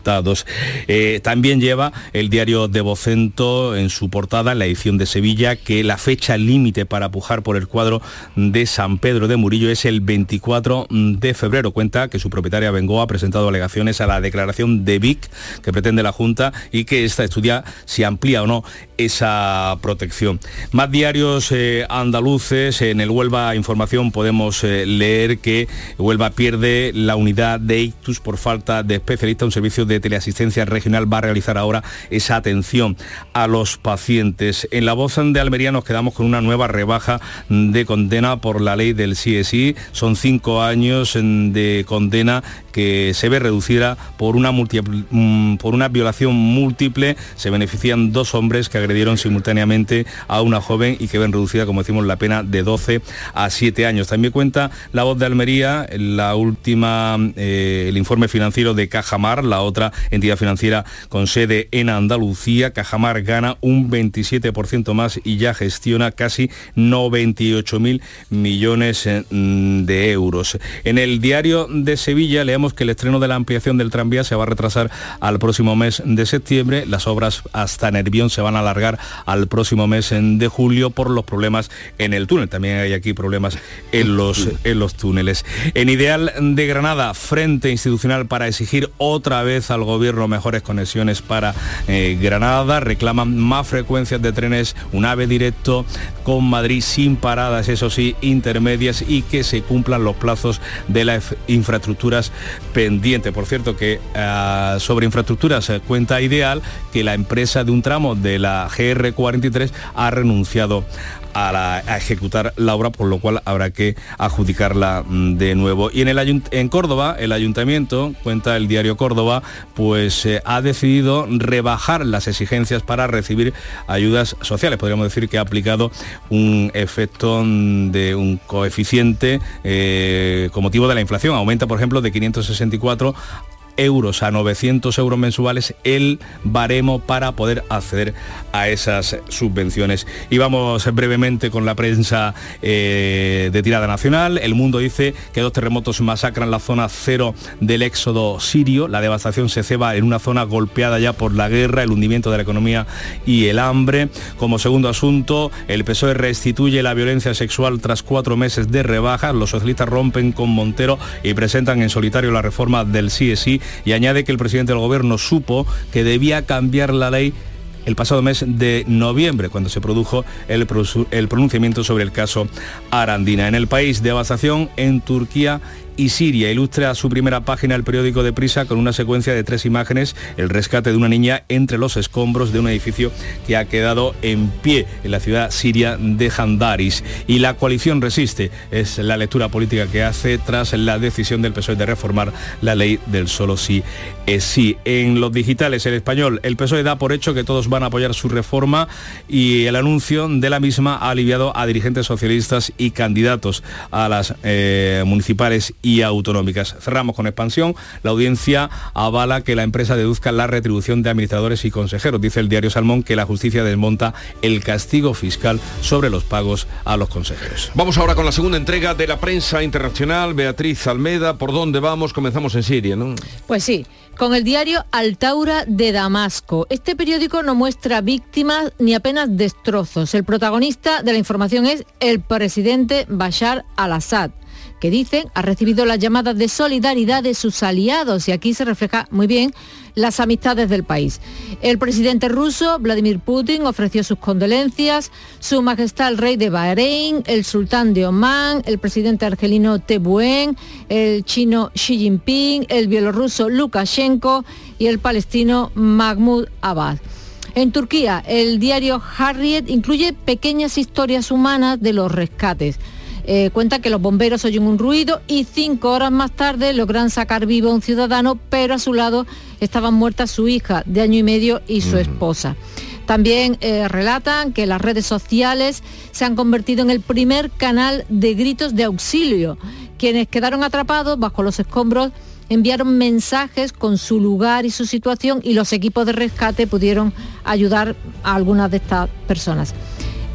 Eh, también lleva el diario de Vocento en su portada, en la edición de Sevilla, que la fecha límite para pujar por el cuadro de San Pedro de Murillo es el 24 de febrero. Cuenta que su propietaria Bengoa ha presentado alegaciones a la declaración de Vic que pretende la Junta y que esta estudia si amplía o no esa protección. Más diarios eh, andaluces, en el Huelva Información podemos eh, leer que Huelva pierde la unidad de ictus por falta de especialista. Un servicio de teleasistencia regional va a realizar ahora esa atención a los pacientes. En la voz de Almería nos quedamos con una nueva rebaja de condena por la ley del CSI. Son cinco años de condena que se ve reducida por una, mm, por una violación múltiple. Se benefician dos hombres que agredieron simultáneamente a una joven y que ven reducida, como decimos, la pena de 12 a 7 años. También cuenta la voz de Almería, la última, eh, el informe financiero de Cajamar, la otra entidad financiera con sede en Andalucía. Cajamar gana un 27% más y ya gestiona casi 98 mil millones eh, de euros. En el diario de Sevilla leemos que el estreno de la ampliación del tranvía se va a retrasar al próximo mes de septiembre. Las obras hasta Nervión se van a alargar al próximo mes de julio por los problemas en el túnel. También hay aquí problemas en los, en los túneles. En Ideal de Granada, frente institucional para exigir otra vez al gobierno mejores conexiones para eh, Granada. Reclaman más frecuencias de trenes, un ave directo con Madrid sin paradas, eso sí, intermedias y que se cumplan los plazos de las infraestructuras pendientes. Por cierto que ah, sobre infraestructuras eh, cuenta Ideal que la empresa de un tramo de la GR43 ha renunciado a, la- ejecutar la obra, por lo cual habrá que adjudicarla mm, de nuevo. Y en, Córdoba, el ayuntamiento, cuenta el diario Córdoba, pues eh, ha decidido rebajar las exigencias para recibir ayudas sociales. Podríamos decir que ha aplicado un efecto de un coeficiente eh, con motivo de la inflación. Aumenta, por ejemplo, de 564 euros a 900 euros mensuales el baremo para poder acceder a esas subvenciones. Y vamos brevemente con la prensa eh, de tirada nacional. El mundo dice que dos terremotos masacran la zona cero del éxodo sirio. La devastación se ceba en una zona golpeada ya por la guerra, el hundimiento de la economía y el hambre. Como segundo asunto, el PSOE restituye la violencia sexual tras cuatro meses de rebajas. Los socialistas rompen con Montero y presentan en solitario la reforma del CSI y añade que el presidente del gobierno supo que debía cambiar la ley el pasado mes de noviembre, cuando se produjo el, el pronunciamiento sobre el caso Arandina. En el país, devastación en Turquía y Siria. Ilustra su primera página el periódico de Prisa con una secuencia de tres imágenes, el rescate de una niña entre los escombros de un edificio que ha quedado en pie en la ciudad siria de Handaris. Y la coalición resiste, es la lectura política que hace tras la decisión del PSOE de reformar la ley del solo sí es sí. En los digitales, el español, el PSOE da por hecho que todos van a apoyar su reforma y el anuncio de la misma ha aliviado a dirigentes socialistas y candidatos a las eh, municipales autonómicas. Cerramos con expansión. La audiencia avala que la empresa deduzca la retribución de administradores y consejeros. Dice el diario Salmón que la justicia desmonta el castigo fiscal sobre los pagos a los consejeros. Vamos ahora con la segunda entrega de la prensa internacional. Beatriz Almeda, ¿por dónde vamos? Comenzamos en Siria, ¿no? Pues sí, con el diario Altaura de Damasco. Este periódico no muestra víctimas ni apenas destrozos. El protagonista de la información es el presidente Bashar al-Assad que dicen ha recibido las llamadas de solidaridad de sus aliados y aquí se refleja muy bien las amistades del país. El presidente ruso, Vladimir Putin, ofreció sus condolencias, su majestad el rey de Bahrein, el sultán de Omán, el presidente argelino Tebuen, el chino Xi Jinping, el bielorruso Lukashenko y el palestino Mahmoud Abbas. En Turquía, el diario Harriet incluye pequeñas historias humanas de los rescates. Eh, cuenta que los bomberos oyen un ruido y cinco horas más tarde logran sacar vivo a un ciudadano, pero a su lado estaban muertas su hija de año y medio y su esposa. También eh, relatan que las redes sociales se han convertido en el primer canal de gritos de auxilio. Quienes quedaron atrapados bajo los escombros enviaron mensajes con su lugar y su situación y los equipos de rescate pudieron ayudar a algunas de estas personas.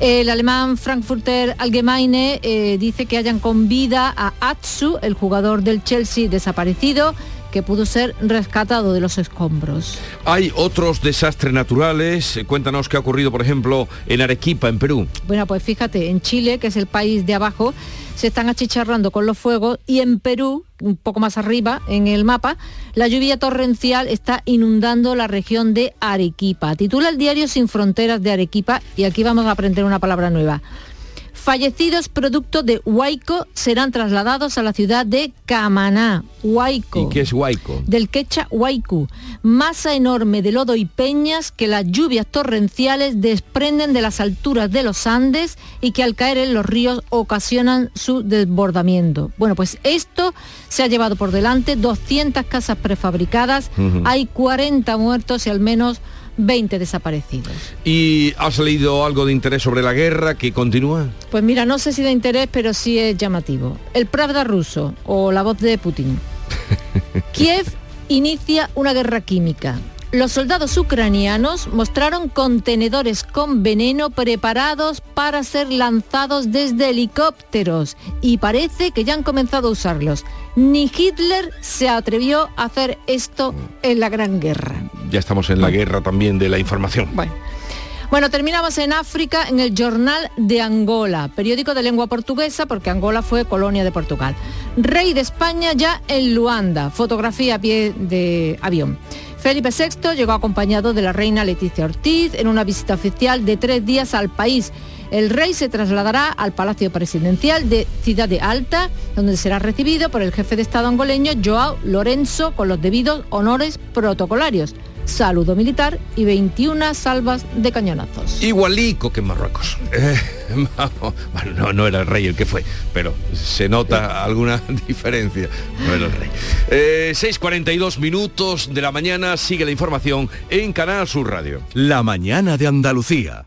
El alemán Frankfurter Allgemeine eh, dice que hayan con vida a Atsu, el jugador del Chelsea desaparecido, que pudo ser rescatado de los escombros. Hay otros desastres naturales. Cuéntanos qué ha ocurrido, por ejemplo, en Arequipa, en Perú. Bueno, pues fíjate, en Chile, que es el país de abajo, se están achicharrando con los fuegos y en Perú, un poco más arriba en el mapa, la lluvia torrencial está inundando la región de Arequipa. Titula el diario Sin Fronteras de Arequipa y aquí vamos a aprender una palabra nueva. Fallecidos producto de Huayco serán trasladados a la ciudad de Camaná, Huayco. ¿Y qué es Huayco? Del quecha Huaycu. Masa enorme de lodo y peñas que las lluvias torrenciales desprenden de las alturas de los Andes y que al caer en los ríos ocasionan su desbordamiento. Bueno, pues esto se ha llevado por delante 200 casas prefabricadas, hay 40 muertos y al menos 20 desaparecidos. ¿Y has leído algo de interés sobre la guerra que continúa? Pues mira, no sé si de interés, pero sí es llamativo. El Pravda ruso o la voz de Putin. Kiev inicia una guerra química. Los soldados ucranianos mostraron contenedores con veneno preparados para ser lanzados desde helicópteros y parece que ya han comenzado a usarlos. Ni Hitler se atrevió a hacer esto en la Gran Guerra. Ya estamos en la guerra también de la información. Bueno. Bueno, terminamos en África en el Jornal de Angola, periódico de lengua portuguesa porque Angola fue colonia de Portugal. Rey de España ya en Luanda, fotografía a pie de avión. Felipe VI llegó acompañado de la reina Leticia Ortiz en una visita oficial de tres días al país. El rey se trasladará al Palacio Presidencial de Ciudad de Alta, donde será recibido por el jefe de Estado angoleño, Joao Lorenzo, con los debidos honores protocolarios saludo militar y 21 salvas de cañonazos. Igualico que en Marruecos. Eh, bueno, no, no, era el rey el que fue, pero se nota alguna diferencia. No era el rey. 6.42 eh, minutos de la mañana, sigue la información en Canal Sur Radio. La mañana de Andalucía.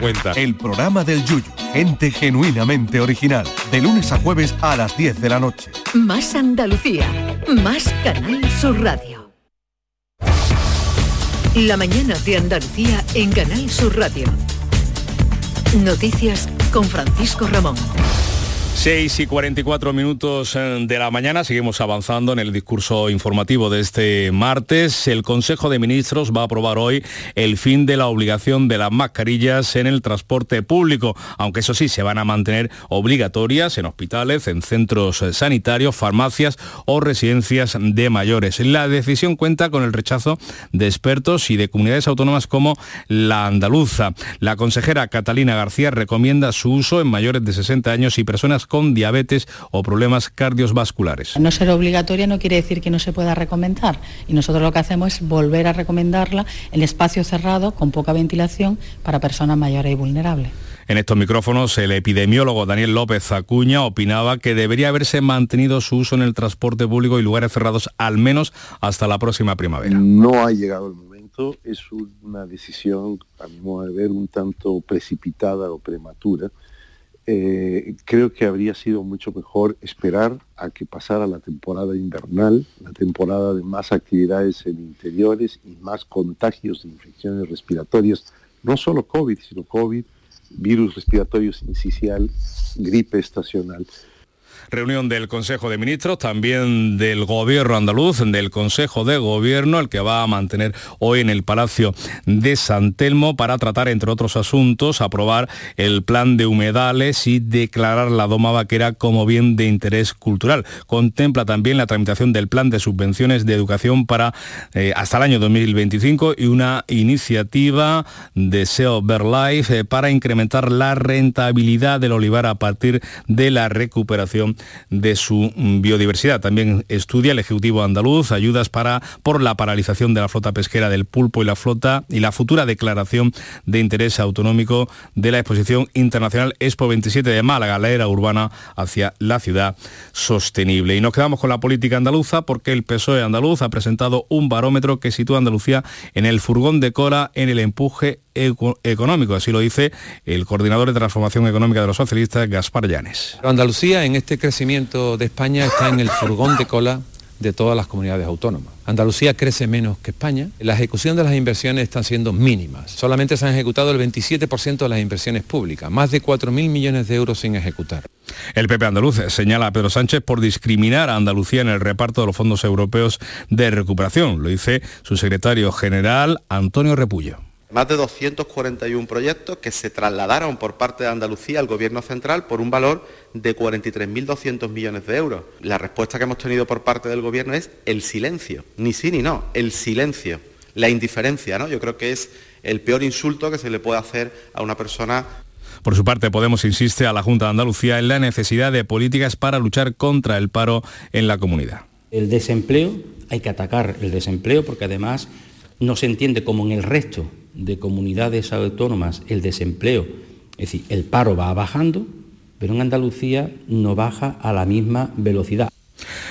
cuenta. El programa del Yuyu, gente genuinamente original, de lunes a jueves a las 10 de la noche. Más Andalucía, más Canal Sur Radio. La mañana de Andalucía en Canal Sur Radio. Noticias con Francisco Ramón. 6 y 44 minutos eh, de la mañana, seguimos avanzando en el discurso informativo de este martes. El Consejo de Ministros va a aprobar hoy el fin de la obligación de las mascarillas en el transporte público, aunque eso sí, se van a mantener obligatorias en hospitales, en centros eh, sanitarios, farmacias o residencias de mayores. La decisión cuenta con el rechazo de expertos y de comunidades autónomas como la andaluza. La consejera Catalina García recomienda su uso en mayores de 60 años y personas con diabetes o problemas cardiovasculares. No ser obligatoria no quiere decir que no se pueda recomendar y nosotros lo que hacemos es volver a recomendarla en espacio cerrado con poca ventilación para personas mayores y vulnerables. En estos micrófonos, el epidemiólogo Daniel López Acuña opinaba que debería haberse mantenido su uso en el transporte público y lugares cerrados al menos hasta la próxima primavera. No ha llegado el momento, es una decisión, a mi modo de ver, un tanto precipitada o prematura eh, creo que habría sido mucho mejor esperar a que pasara la temporada invernal, la temporada de más actividades en interiores y más contagios de infecciones respiratorias, no solo COVID, sino COVID, virus respiratorio sincicial, gripe estacional reunión del Consejo de Ministros, también del Gobierno andaluz, del Consejo de Gobierno, el que va a mantener hoy en el Palacio de San Telmo para tratar, entre otros asuntos, aprobar el plan de humedales y declarar la Doma Vaquera como bien de interés cultural. Contempla también la tramitación del plan de subvenciones de educación para eh, hasta el año 2025 y una iniciativa de SEO Verlife eh, para incrementar la rentabilidad del olivar a partir de la recuperación de su biodiversidad. También estudia el Ejecutivo andaluz ayudas para, por la paralización de la flota pesquera del pulpo y la flota y la futura declaración de interés autonómico de la exposición internacional Expo 27 de Málaga, la era urbana hacia la ciudad sostenible. Y nos quedamos con la política andaluza porque el PSOE andaluz ha presentado un barómetro que sitúa Andalucía en el furgón de cola en el empuje económico, así lo dice el coordinador de transformación económica de los socialistas, Gaspar Llanes. Andalucía en este crecimiento de España está en el furgón de cola de todas las comunidades autónomas. Andalucía crece menos que España. La ejecución de las inversiones están siendo mínimas. Solamente se han ejecutado el 27% de las inversiones públicas, más de 4.000 millones de euros sin ejecutar. El PP andaluz señala a Pedro Sánchez por discriminar a Andalucía en el reparto de los fondos europeos de recuperación. Lo dice su secretario general, Antonio Repullo más de 241 proyectos que se trasladaron por parte de Andalucía al Gobierno central por un valor de 43.200 millones de euros. La respuesta que hemos tenido por parte del Gobierno es el silencio, ni sí ni no, el silencio, la indiferencia. ¿no? Yo creo que es el peor insulto que se le puede hacer a una persona por su parte, Podemos insiste a la Junta de Andalucía en la necesidad de políticas para luchar contra el paro en la comunidad. El desempleo, hay que atacar el desempleo porque además no se entiende como en el resto de comunidades autónomas el desempleo, es decir, el paro va bajando, pero en Andalucía no baja a la misma velocidad.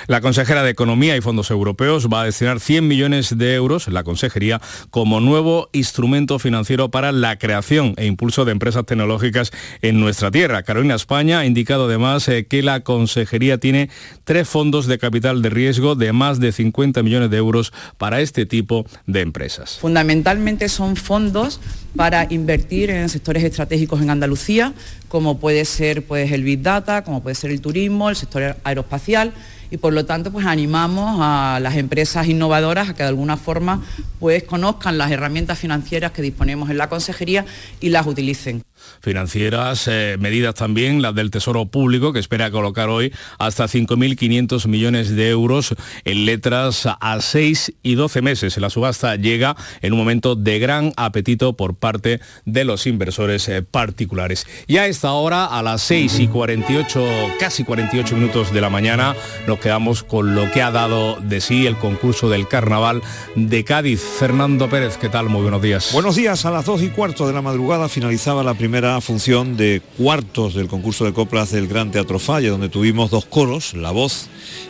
La consejera de Economía y Fondos Europeos va a destinar 100 millones de euros, la consejería, como nuevo instrumento financiero para la creación e impulso de empresas tecnológicas en nuestra tierra. Carolina España ha indicado además eh, que la consejería tiene tres fondos de capital de riesgo de más de 50 millones de euros para este tipo de empresas. Fundamentalmente son fondos para invertir en sectores estratégicos en Andalucía, como puede ser pues, el Big Data, como puede ser el turismo, el sector aeroespacial y por lo tanto pues animamos a las empresas innovadoras a que de alguna forma pues conozcan las herramientas financieras que disponemos en la consejería y las utilicen financieras, eh, medidas también las del Tesoro Público, que espera colocar hoy hasta 5.500 millones de euros en letras a 6 y 12 meses. La subasta llega en un momento de gran apetito por parte de los inversores eh, particulares. Y a esta hora, a las 6 y 48, casi 48 minutos de la mañana, nos quedamos con lo que ha dado de sí el concurso del Carnaval de Cádiz. Fernando Pérez, ¿qué tal? Muy buenos días. Buenos días, a las 2 y cuarto de la madrugada finalizaba la primera primera función de cuartos del concurso de coplas del Gran Teatro Falla, donde tuvimos dos coros, La Voz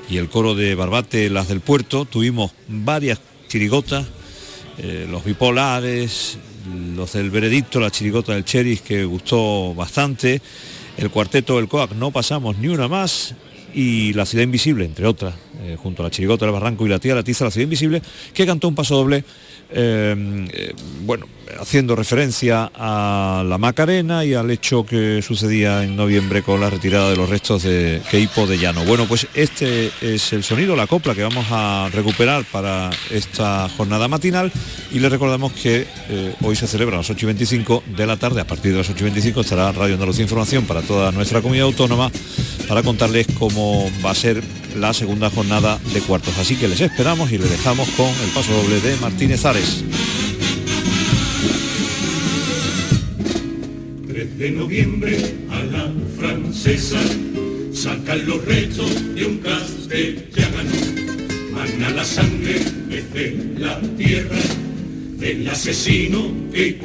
y el coro de Barbate, Las del Puerto. Tuvimos varias chirigotas, eh, los bipolares, los del veredicto, la chirigota del Cheris, que gustó bastante. El cuarteto del COAC no pasamos ni una más y La Ciudad Invisible, entre otras, eh, junto a la Chirigota, el Barranco y la Tía, la Tiza, La Ciudad Invisible, que cantó un paso doble eh, eh, bueno, haciendo referencia a la Macarena y al hecho que sucedía en noviembre con la retirada de los restos de Keipo de Llano. Bueno, pues este es el sonido, la copla que vamos a recuperar para esta jornada matinal y le recordamos que eh, hoy se celebra a las 8 y 25 de la tarde, a partir de las 8 y 25 estará Radio Andalucía Información para toda nuestra comunidad autónoma para contarles cómo va a ser la segunda jornada de cuartos. Así que les esperamos y les dejamos con el paso doble de Martínez Ares. 3 de noviembre a la francesa sacan los restos de un castellano. Mana la sangre desde la tierra del asesino que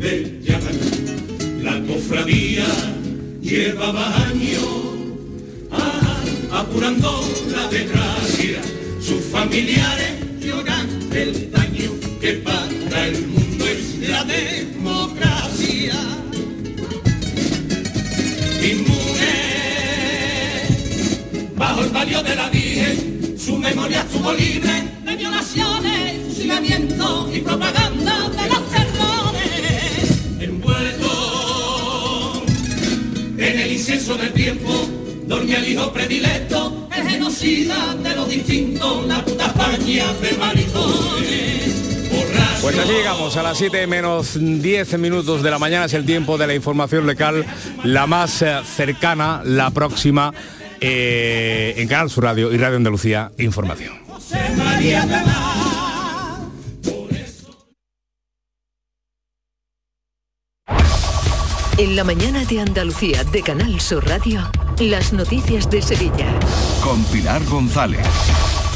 de Llagano. La cofradía llevaba años apurando la desgracia, sus familiares lloran el que para el mundo es la democracia. Inmune, bajo el palio de la Virgen, su memoria estuvo libre de violaciones, fusilamiento y propaganda de los terrores. Envuelto en el incenso del tiempo, dormía el hijo predilecto, el genocida de los distintos, la puta España de maricones. Pues así llegamos a las 7 menos 10 minutos de la mañana, es el tiempo de la información local, la más eh, cercana, la próxima, eh, en Canal Sur Radio y Radio Andalucía Información. En la mañana de Andalucía de Canal Sur Radio, las noticias de Sevilla. Con Pilar González.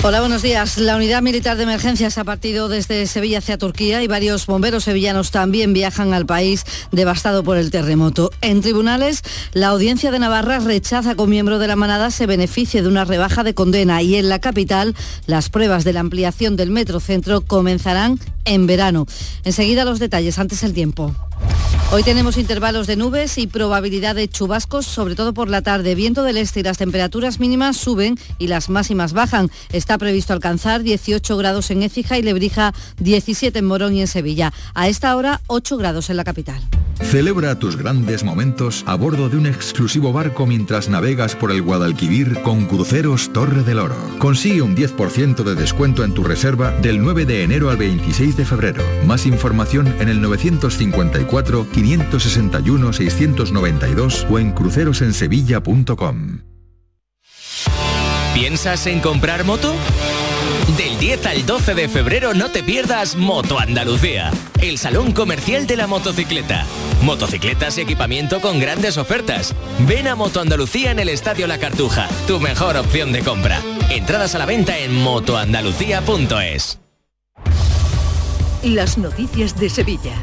Hola, buenos días. La unidad militar de emergencias ha partido desde Sevilla hacia Turquía y varios bomberos sevillanos también viajan al país devastado por el terremoto. En tribunales, la audiencia de Navarra rechaza que un miembro de la manada se beneficie de una rebaja de condena y en la capital las pruebas de la ampliación del metrocentro comenzarán en verano. Enseguida los detalles, antes el tiempo. Hoy tenemos intervalos de nubes y probabilidad de chubascos, sobre todo por la tarde. Viento del este y las temperaturas mínimas suben y las máximas bajan. Está previsto alcanzar 18 grados en Écija y Lebrija, 17 en Morón y en Sevilla. A esta hora, 8 grados en la capital. Celebra tus grandes momentos a bordo de un exclusivo barco mientras navegas por el Guadalquivir con Cruceros Torre del Oro. Consigue un 10% de descuento en tu reserva del 9 de enero al 26 de febrero. Más información en el 954 561 692 o en crucerosensevilla.com. ¿Piensas en comprar moto? Del 10 al 12 de febrero no te pierdas Moto Andalucía, el salón comercial de la motocicleta. Motocicletas y equipamiento con grandes ofertas. Ven a Moto Andalucía en el Estadio La Cartuja, tu mejor opción de compra. Entradas a la venta en motoandalucía.es. Las noticias de Sevilla.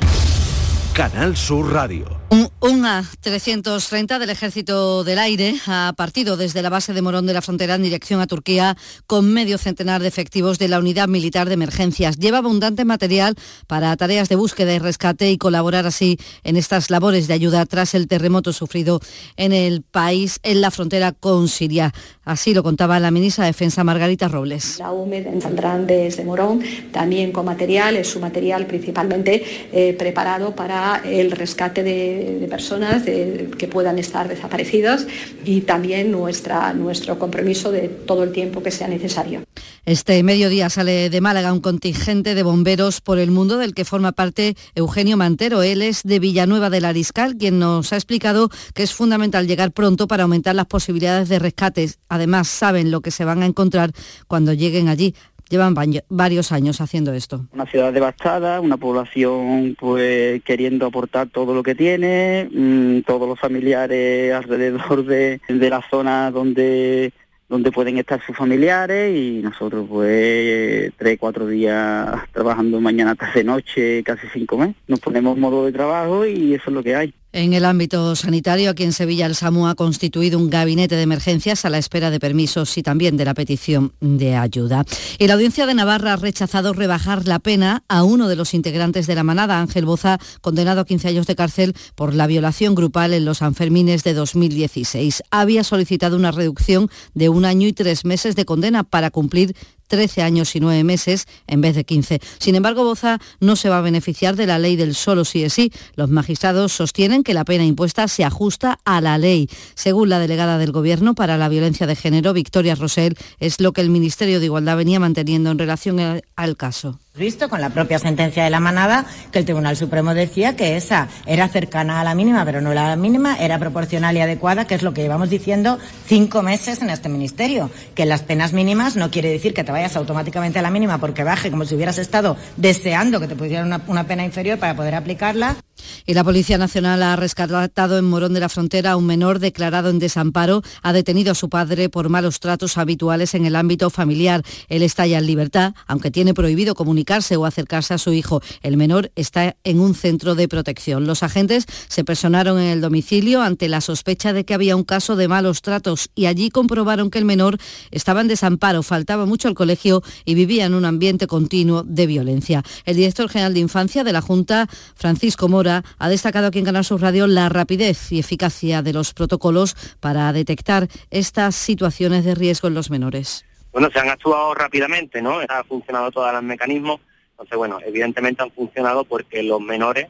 Canal Sur Radio. Un, un A330 del Ejército del Aire ha partido desde la base de Morón de la Frontera en dirección a Turquía con medio centenar de efectivos de la Unidad Militar de Emergencias. Lleva abundante material para tareas de búsqueda y rescate y colaborar así en estas labores de ayuda tras el terremoto sufrido en el país en la frontera con Siria. Así lo contaba la ministra de Defensa Margarita Robles. La UMED saldrán desde Morón también con material, es su material principalmente eh, preparado para el rescate de de, personas que puedan estar desaparecidas y también nuestra, nuestro compromiso de todo el tiempo que sea necesario. Este mediodía sale de Málaga un contingente de bomberos por el mundo del que forma parte Eugenio Mantero. Él es de Villanueva del Ariscal, quien nos ha explicado que es fundamental llegar pronto para aumentar las posibilidades de rescate. Además, saben lo que se van a encontrar cuando lleguen allí. Llevan varios años haciendo esto. Una ciudad devastada, una población pues queriendo aportar todo lo que tiene, mm, todos los familiares alrededor de, de la zona donde donde pueden estar sus familiares y nosotros pues tres, cuatro días trabajando mañana hasta de noche, casi cinco meses. Nos ponemos modo de trabajo y eso es lo que hay. En el ámbito sanitario, aquí en Sevilla, el SAMU ha constituido un gabinete de emergencias a la espera de permisos y también de la petición de ayuda. Y la Audiencia de Navarra ha rechazado rebajar la pena a uno de los integrantes de la manada, Ángel Boza, condenado a 15 años de cárcel por la violación grupal en los Sanfermines de 2016. Había solicitado una reducción de un año y tres meses de condena para cumplir 13 años y 9 meses en vez de 15. Sin embargo, Boza no se va a beneficiar de la ley del solo sí es sí. Los magistrados sostienen que la pena impuesta se ajusta a la ley. Según la delegada del Gobierno para la violencia de género, Victoria Rosell, es lo que el Ministerio de Igualdad venía manteniendo en relación al caso visto con la propia sentencia de la manada que el Tribunal Supremo decía que esa era cercana a la mínima, pero no era la mínima, era proporcional y adecuada, que es lo que llevamos diciendo cinco meses en este ministerio, que las penas mínimas no quiere decir que te vayas automáticamente a la mínima porque baje como si hubieras estado deseando que te pusieran una, una pena inferior para poder aplicarla. Y la Policía Nacional ha rescatado en Morón de la Frontera a un menor declarado en desamparo. Ha detenido a su padre por malos tratos habituales en el ámbito familiar. Él está ya en libertad, aunque tiene prohibido o acercarse a su hijo. El menor está en un centro de protección. Los agentes se personaron en el domicilio ante la sospecha de que había un caso de malos tratos y allí comprobaron que el menor estaba en desamparo, faltaba mucho al colegio y vivía en un ambiente continuo de violencia. El director general de Infancia de la Junta, Francisco Mora, ha destacado aquí en Canal Sur Radio la rapidez y eficacia de los protocolos para detectar estas situaciones de riesgo en los menores. Bueno, se han actuado rápidamente, ¿no? Ha funcionado todos los mecanismos. Entonces, bueno, evidentemente han funcionado porque los menores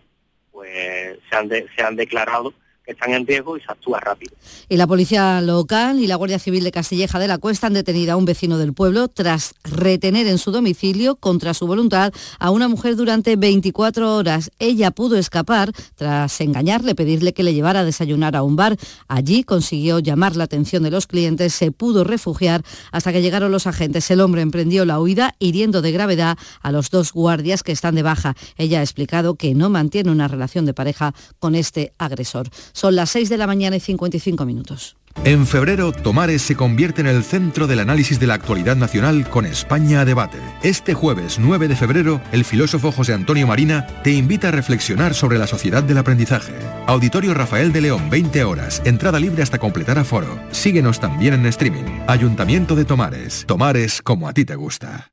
pues se han, se han declarado que están en riesgo y se actúa rápido. Y la policía local y la Guardia Civil de Castilleja de la Cuesta han detenido a un vecino del pueblo tras retener en su domicilio contra su voluntad a una mujer durante 24 horas. Ella pudo escapar tras engañarle, pedirle que le llevara a desayunar a un bar. Allí consiguió llamar la atención de los clientes, se pudo refugiar hasta que llegaron los agentes. El hombre emprendió la huida hiriendo de gravedad a los dos guardias que están de baja. Ella ha explicado que no mantiene una relación de pareja con este agresor. Son las 6 de la mañana y 55 minutos. En febrero, Tomares se convierte en el centro del análisis de la actualidad nacional con España a debate. Este jueves 9 de febrero, el filósofo José Antonio Marina te invita a reflexionar sobre la sociedad del aprendizaje. Auditorio Rafael de León, 20 horas, entrada libre hasta completar aforo. Síguenos también en streaming. Ayuntamiento de Tomares. Tomares como a ti te gusta.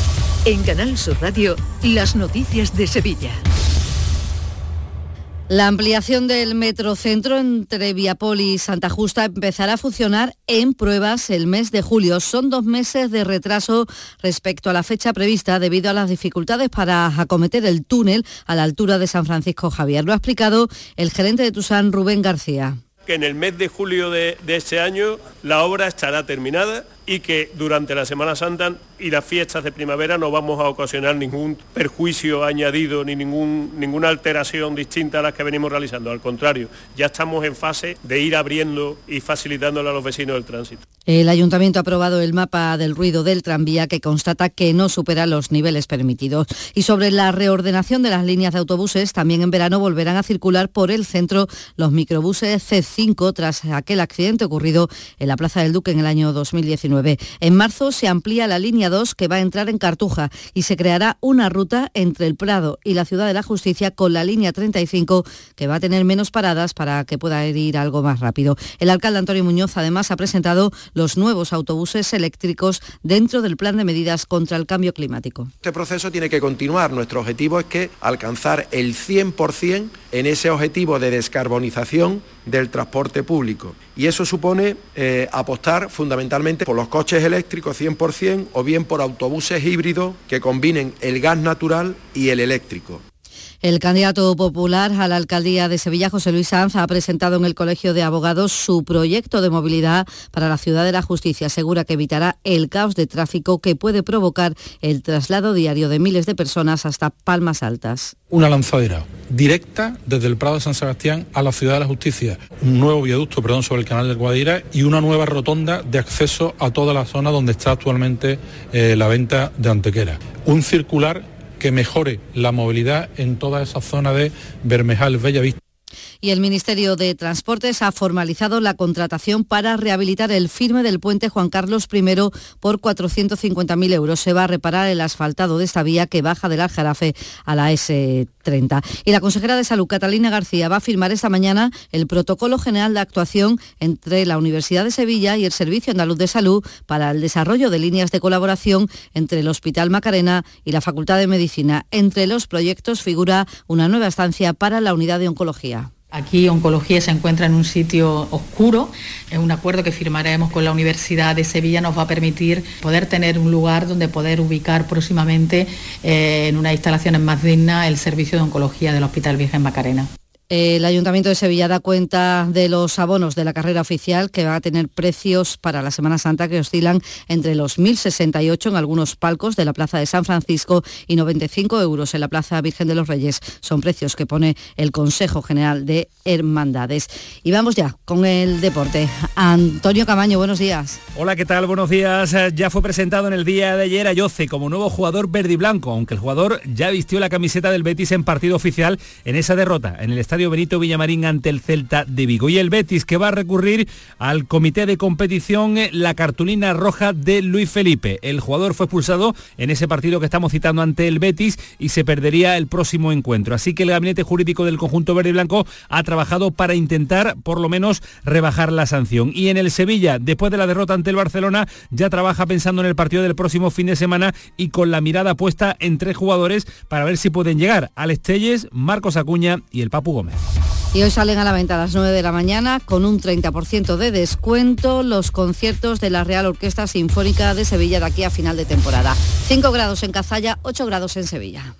En Canal Sur Radio, las noticias de Sevilla. La ampliación del metrocentro entre Viapoli y Santa Justa empezará a funcionar en pruebas el mes de julio. Son dos meses de retraso respecto a la fecha prevista debido a las dificultades para acometer el túnel a la altura de San Francisco Javier. Lo ha explicado el gerente de Tusán, Rubén García que en el mes de julio de, de, este año la obra estará terminada y que durante la Semana Santa y las fiestas de primavera no vamos a ocasionar ningún perjuicio añadido ni ningún, ninguna alteración distinta a las que venimos realizando. Al contrario, ya estamos en fase de ir abriendo y facilitándole a los vecinos el tránsito. El ayuntamiento ha aprobado el mapa del ruido del tranvía que constata que no supera los niveles permitidos. Y sobre la reordenación de las líneas de autobuses, también en verano volverán a circular por el centro los microbuses C5 tras aquel accidente ocurrido en la Plaza del Duque en el año 2019. En marzo se amplía la línea 2 que va a entrar en Cartuja y se creará una ruta entre el Prado y la Ciudad de la Justicia con la línea 35 que va a tener menos paradas para que pueda ir algo más rápido. El alcalde Antonio Muñoz además ha presentado los nuevos autobuses eléctricos dentro del plan de medidas contra el cambio climático. Este proceso tiene que continuar. Nuestro objetivo es que alcanzar el 100% en ese objetivo de descarbonización del transporte público. Y eso supone eh, apostar fundamentalmente por los coches eléctricos 100% o bien por autobuses híbridos que combinen el gas natural y el eléctrico. El candidato popular a la alcaldía de Sevilla, José Luis Sanz, ha presentado en el Colegio de Abogados su proyecto de movilidad para la ciudad de la justicia. Asegura que evitará el caos de tráfico que puede provocar el traslado diario de miles de personas hasta Palmas Altas. Una lanzadera directa desde el Prado de San Sebastián a la ciudad de la justicia, un nuevo viaducto perdón, sobre el canal del Guadira y una nueva rotonda de acceso a toda la zona donde está actualmente eh, la venta de Antequera. Un circular que mejore la movilidad en toda esa zona de Bermejal, Bellavista y el Ministerio de Transportes ha formalizado la contratación para rehabilitar el firme del puente Juan Carlos I por 450.000 euros. Se va a reparar el asfaltado de esta vía que baja del Aljarafe a la S30. Y la consejera de Salud, Catalina García, va a firmar esta mañana el protocolo general de actuación entre la Universidad de Sevilla y el Servicio Andaluz de Salud para el desarrollo de líneas de colaboración entre el Hospital Macarena y la Facultad de Medicina. Entre los proyectos figura una nueva estancia para la unidad de oncología. Aquí oncología se encuentra en un sitio oscuro. Es un acuerdo que firmaremos con la Universidad de Sevilla nos va a permitir poder tener un lugar donde poder ubicar próximamente eh, en unas instalaciones más dignas el servicio de oncología del Hospital Virgen Macarena. El Ayuntamiento de Sevilla da cuenta de los abonos de la carrera oficial que va a tener precios para la Semana Santa que oscilan entre los 1.068 en algunos palcos de la Plaza de San Francisco y 95 euros en la Plaza Virgen de los Reyes. Son precios que pone el Consejo General de Hermandades. Y vamos ya con el deporte. Antonio Camaño, buenos días. Hola, ¿qué tal? Buenos días. Ya fue presentado en el día de ayer a Yoce como nuevo jugador verde y blanco, aunque el jugador ya vistió la camiseta del Betis en partido oficial en esa derrota en el estadio Benito Villamarín ante el Celta de Vigo. Y el Betis que va a recurrir al comité de competición eh, la cartulina roja de Luis Felipe. El jugador fue expulsado en ese partido que estamos citando ante el Betis y se perdería el próximo encuentro. Así que el gabinete jurídico del conjunto verde y blanco ha trabajado para intentar por lo menos rebajar la sanción. Y en el Sevilla, después de la derrota ante el Barcelona, ya trabaja pensando en el partido del próximo fin de semana y con la mirada puesta en tres jugadores para ver si pueden llegar. Alex Telles, Marcos Acuña y el Papu Y hoy salen a la venta a las 9 de la mañana con un 30% de descuento los conciertos de la Real Orquesta Sinfónica de Sevilla de aquí a final de temporada. 5 grados en Cazalla, 8 grados en Sevilla.